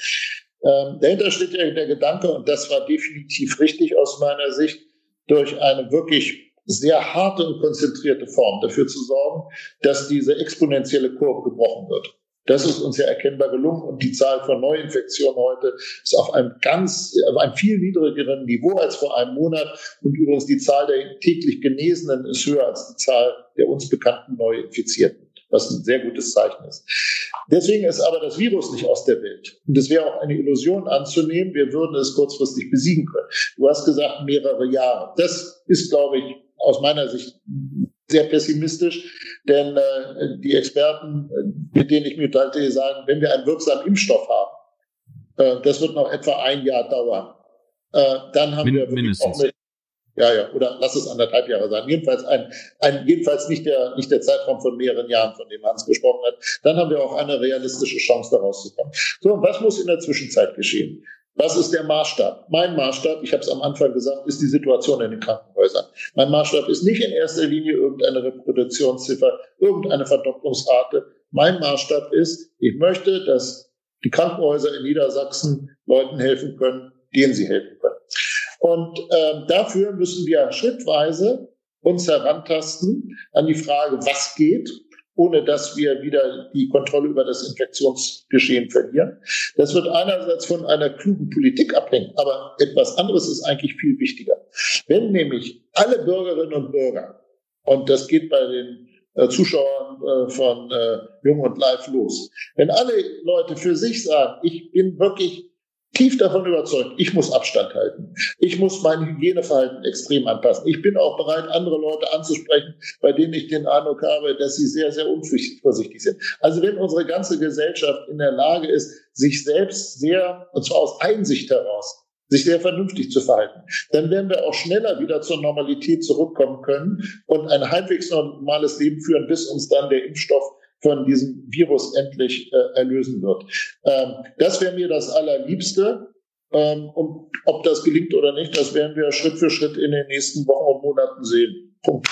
Ähm, dahinter steht ja der Gedanke, und das war definitiv richtig aus meiner Sicht, durch eine wirklich sehr harte und konzentrierte Form dafür zu sorgen, dass diese exponentielle Kurve gebrochen wird. Das ist uns ja erkennbar gelungen und die Zahl von Neuinfektionen heute ist auf einem ganz, auf einem viel niedrigeren Niveau als vor einem Monat. Und übrigens die Zahl der täglich Genesenen ist höher als die Zahl der uns bekannten Neuinfizierten, was ein sehr gutes Zeichen ist. Deswegen ist aber das Virus nicht aus der Welt. Und es wäre auch eine Illusion anzunehmen, wir würden es kurzfristig besiegen können. Du hast gesagt, mehrere Jahre. Das ist, glaube ich, aus meiner Sicht sehr pessimistisch, denn äh, die Experten, äh, mit denen ich mich unterhalte, sagen, wenn wir einen wirksamen Impfstoff haben, äh, das wird noch etwa ein Jahr dauern, äh, dann haben Min wir auch eine, ja, ja, oder lass es anderthalb Jahre sein. Jedenfalls ein, ein, jedenfalls nicht der, nicht der Zeitraum von mehreren Jahren, von dem Hans gesprochen hat. Dann haben wir auch eine realistische Chance, daraus zu kommen. So, und was muss in der Zwischenzeit geschehen? Was ist der Maßstab? Mein Maßstab, ich habe es am Anfang gesagt, ist die Situation in den Krankenhäusern. Mein Maßstab ist nicht in erster Linie irgendeine Reproduktionsziffer, irgendeine Verdopplungsrate. Mein Maßstab ist, ich möchte, dass die Krankenhäuser in Niedersachsen Leuten helfen können, denen sie helfen können. Und äh, dafür müssen wir schrittweise uns herantasten an die Frage, was geht ohne dass wir wieder die Kontrolle über das Infektionsgeschehen verlieren. Das wird einerseits von einer klugen Politik abhängen, aber etwas anderes ist eigentlich viel wichtiger. Wenn nämlich alle Bürgerinnen und Bürger, und das geht bei den äh, Zuschauern äh, von äh, Jung und Live los, wenn alle Leute für sich sagen, ich bin wirklich tief davon überzeugt, ich muss Abstand halten. Ich muss mein Hygieneverhalten extrem anpassen. Ich bin auch bereit, andere Leute anzusprechen, bei denen ich den Eindruck habe, dass sie sehr, sehr unvorsichtig sind. Also wenn unsere ganze Gesellschaft in der Lage ist, sich selbst sehr, und zwar aus Einsicht heraus, sich sehr vernünftig zu verhalten, dann werden wir auch schneller wieder zur Normalität zurückkommen können und ein halbwegs normales Leben führen, bis uns dann der Impfstoff von diesem Virus endlich äh, erlösen wird. Ähm, das wäre mir das Allerliebste. Ähm, und ob das gelingt oder nicht, das werden wir Schritt für Schritt in den nächsten Wochen und Monaten sehen. Punkt.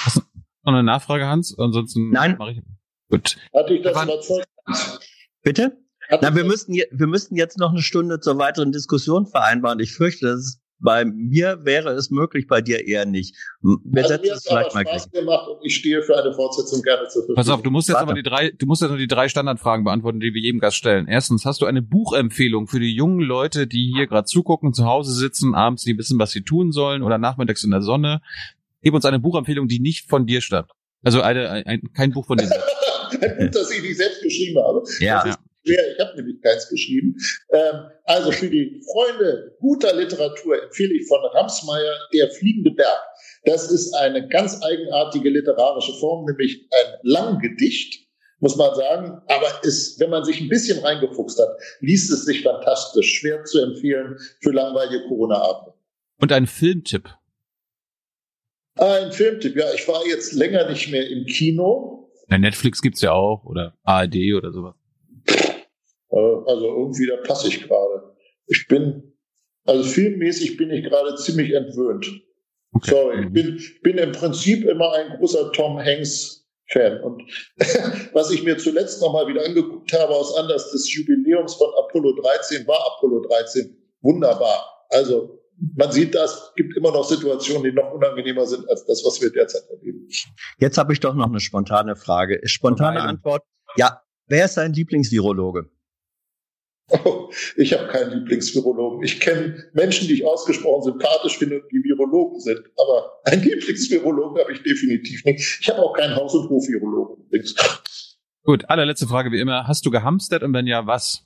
Noch eine Nachfrage, Hans? Ansonsten Nein. mache ich. Gut. Hatte ich das überzeugt? Bitte? Na, wir müssten, wir müssten jetzt noch eine Stunde zur weiteren Diskussion vereinbaren. Ich fürchte, das ist bei mir wäre es möglich, bei dir eher nicht. Wir also mir es vielleicht mal Spaß gemacht und ich stehe für eine Fortsetzung gerne zur Verfügung. Pass auf, du musst jetzt Warte. aber die drei, du musst jetzt nur die drei Standardfragen beantworten, die wir jedem Gast stellen. Erstens, hast du eine Buchempfehlung für die jungen Leute, die hier gerade zugucken, zu Hause sitzen, abends nicht wissen, was sie tun sollen oder nachmittags in der Sonne? Gib uns eine Buchempfehlung, die nicht von dir stammt. Also eine, ein, kein Buch von dir. ein Buch, das ich nicht selbst geschrieben habe. Ja. Das ist schwer. Ich habe nämlich keins geschrieben. Ähm, also für die Freunde guter Literatur empfehle ich von Ramsmeier Der fliegende Berg. Das ist eine ganz eigenartige literarische Form, nämlich ein Langgedicht muss man sagen. Aber ist, wenn man sich ein bisschen reingefuchst hat, liest es sich fantastisch. Schwer zu empfehlen für langweilige Corona-Abende. Und ein Filmtipp. Ein Filmtipp, ja, ich war jetzt länger nicht mehr im Kino. Ja, Netflix gibt's ja auch oder ARD oder sowas. Äh, also irgendwie, da passe ich gerade. Ich bin, also filmmäßig bin ich gerade ziemlich entwöhnt. Okay. Sorry, ich mhm. bin, bin im Prinzip immer ein großer Tom Hanks Fan. Und (laughs) was ich mir zuletzt nochmal wieder angeguckt habe aus Anlass des Jubiläums von Apollo 13 war Apollo 13 wunderbar. Also man sieht, das gibt immer noch Situationen, die noch unangenehmer sind als das, was wir derzeit erleben. Jetzt habe ich doch noch eine spontane Frage. Spontane Antwort. Ja, wer ist dein Lieblingsvirologe? Oh, (laughs) ich habe keinen Lieblingsvirologen. Ich kenne Menschen, die ich ausgesprochen sympathisch finde, die Virologen sind. Aber einen Lieblingsvirologen habe ich definitiv nicht. Ich habe auch keinen Haus- und Hofvirologen. Gut, allerletzte Frage wie immer. Hast du gehamstert und wenn ja, was?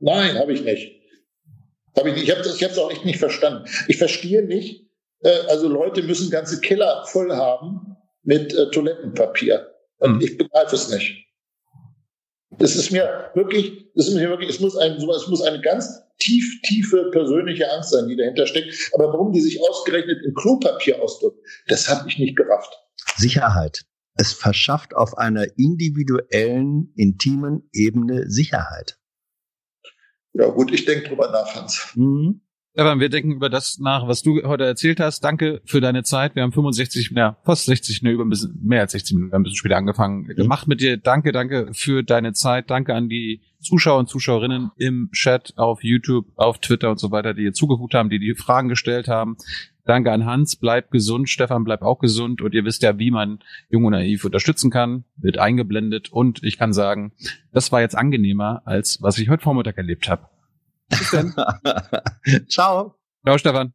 Nein, habe ich nicht. Hab ich ich habe es auch echt nicht verstanden. Ich verstehe nicht, äh, also Leute müssen ganze Keller voll haben mit äh, Toilettenpapier. Und hm. ich begreife es nicht. Das ist mir wirklich, das ist mir wirklich, es muss ein, es muss eine ganz tief, tiefe persönliche Angst sein, die dahinter steckt. Aber warum die sich ausgerechnet in Klopapier ausdrückt, das habe ich nicht gerafft. Sicherheit. Es verschafft auf einer individuellen, intimen Ebene Sicherheit. Ja gut, ich denke drüber nach, Hans. Mhm. Stefan, wir denken über das nach, was du heute erzählt hast. Danke für deine Zeit. Wir haben 65, ja, fast 60, ne, über ein bisschen, mehr als 60 Minuten, wir haben ein bisschen später angefangen, mhm. gemacht mit dir. Danke, danke für deine Zeit. Danke an die Zuschauer und Zuschauerinnen im Chat, auf YouTube, auf Twitter und so weiter, die hier zugeguckt haben, die die Fragen gestellt haben. Danke an Hans, bleib gesund. Stefan, bleib auch gesund. Und ihr wisst ja, wie man Jung und Naiv unterstützen kann. Wird eingeblendet. Und ich kann sagen, das war jetzt angenehmer, als was ich heute Vormittag erlebt habe. Bis dann. (laughs) Ciao. Ciao, Stefan.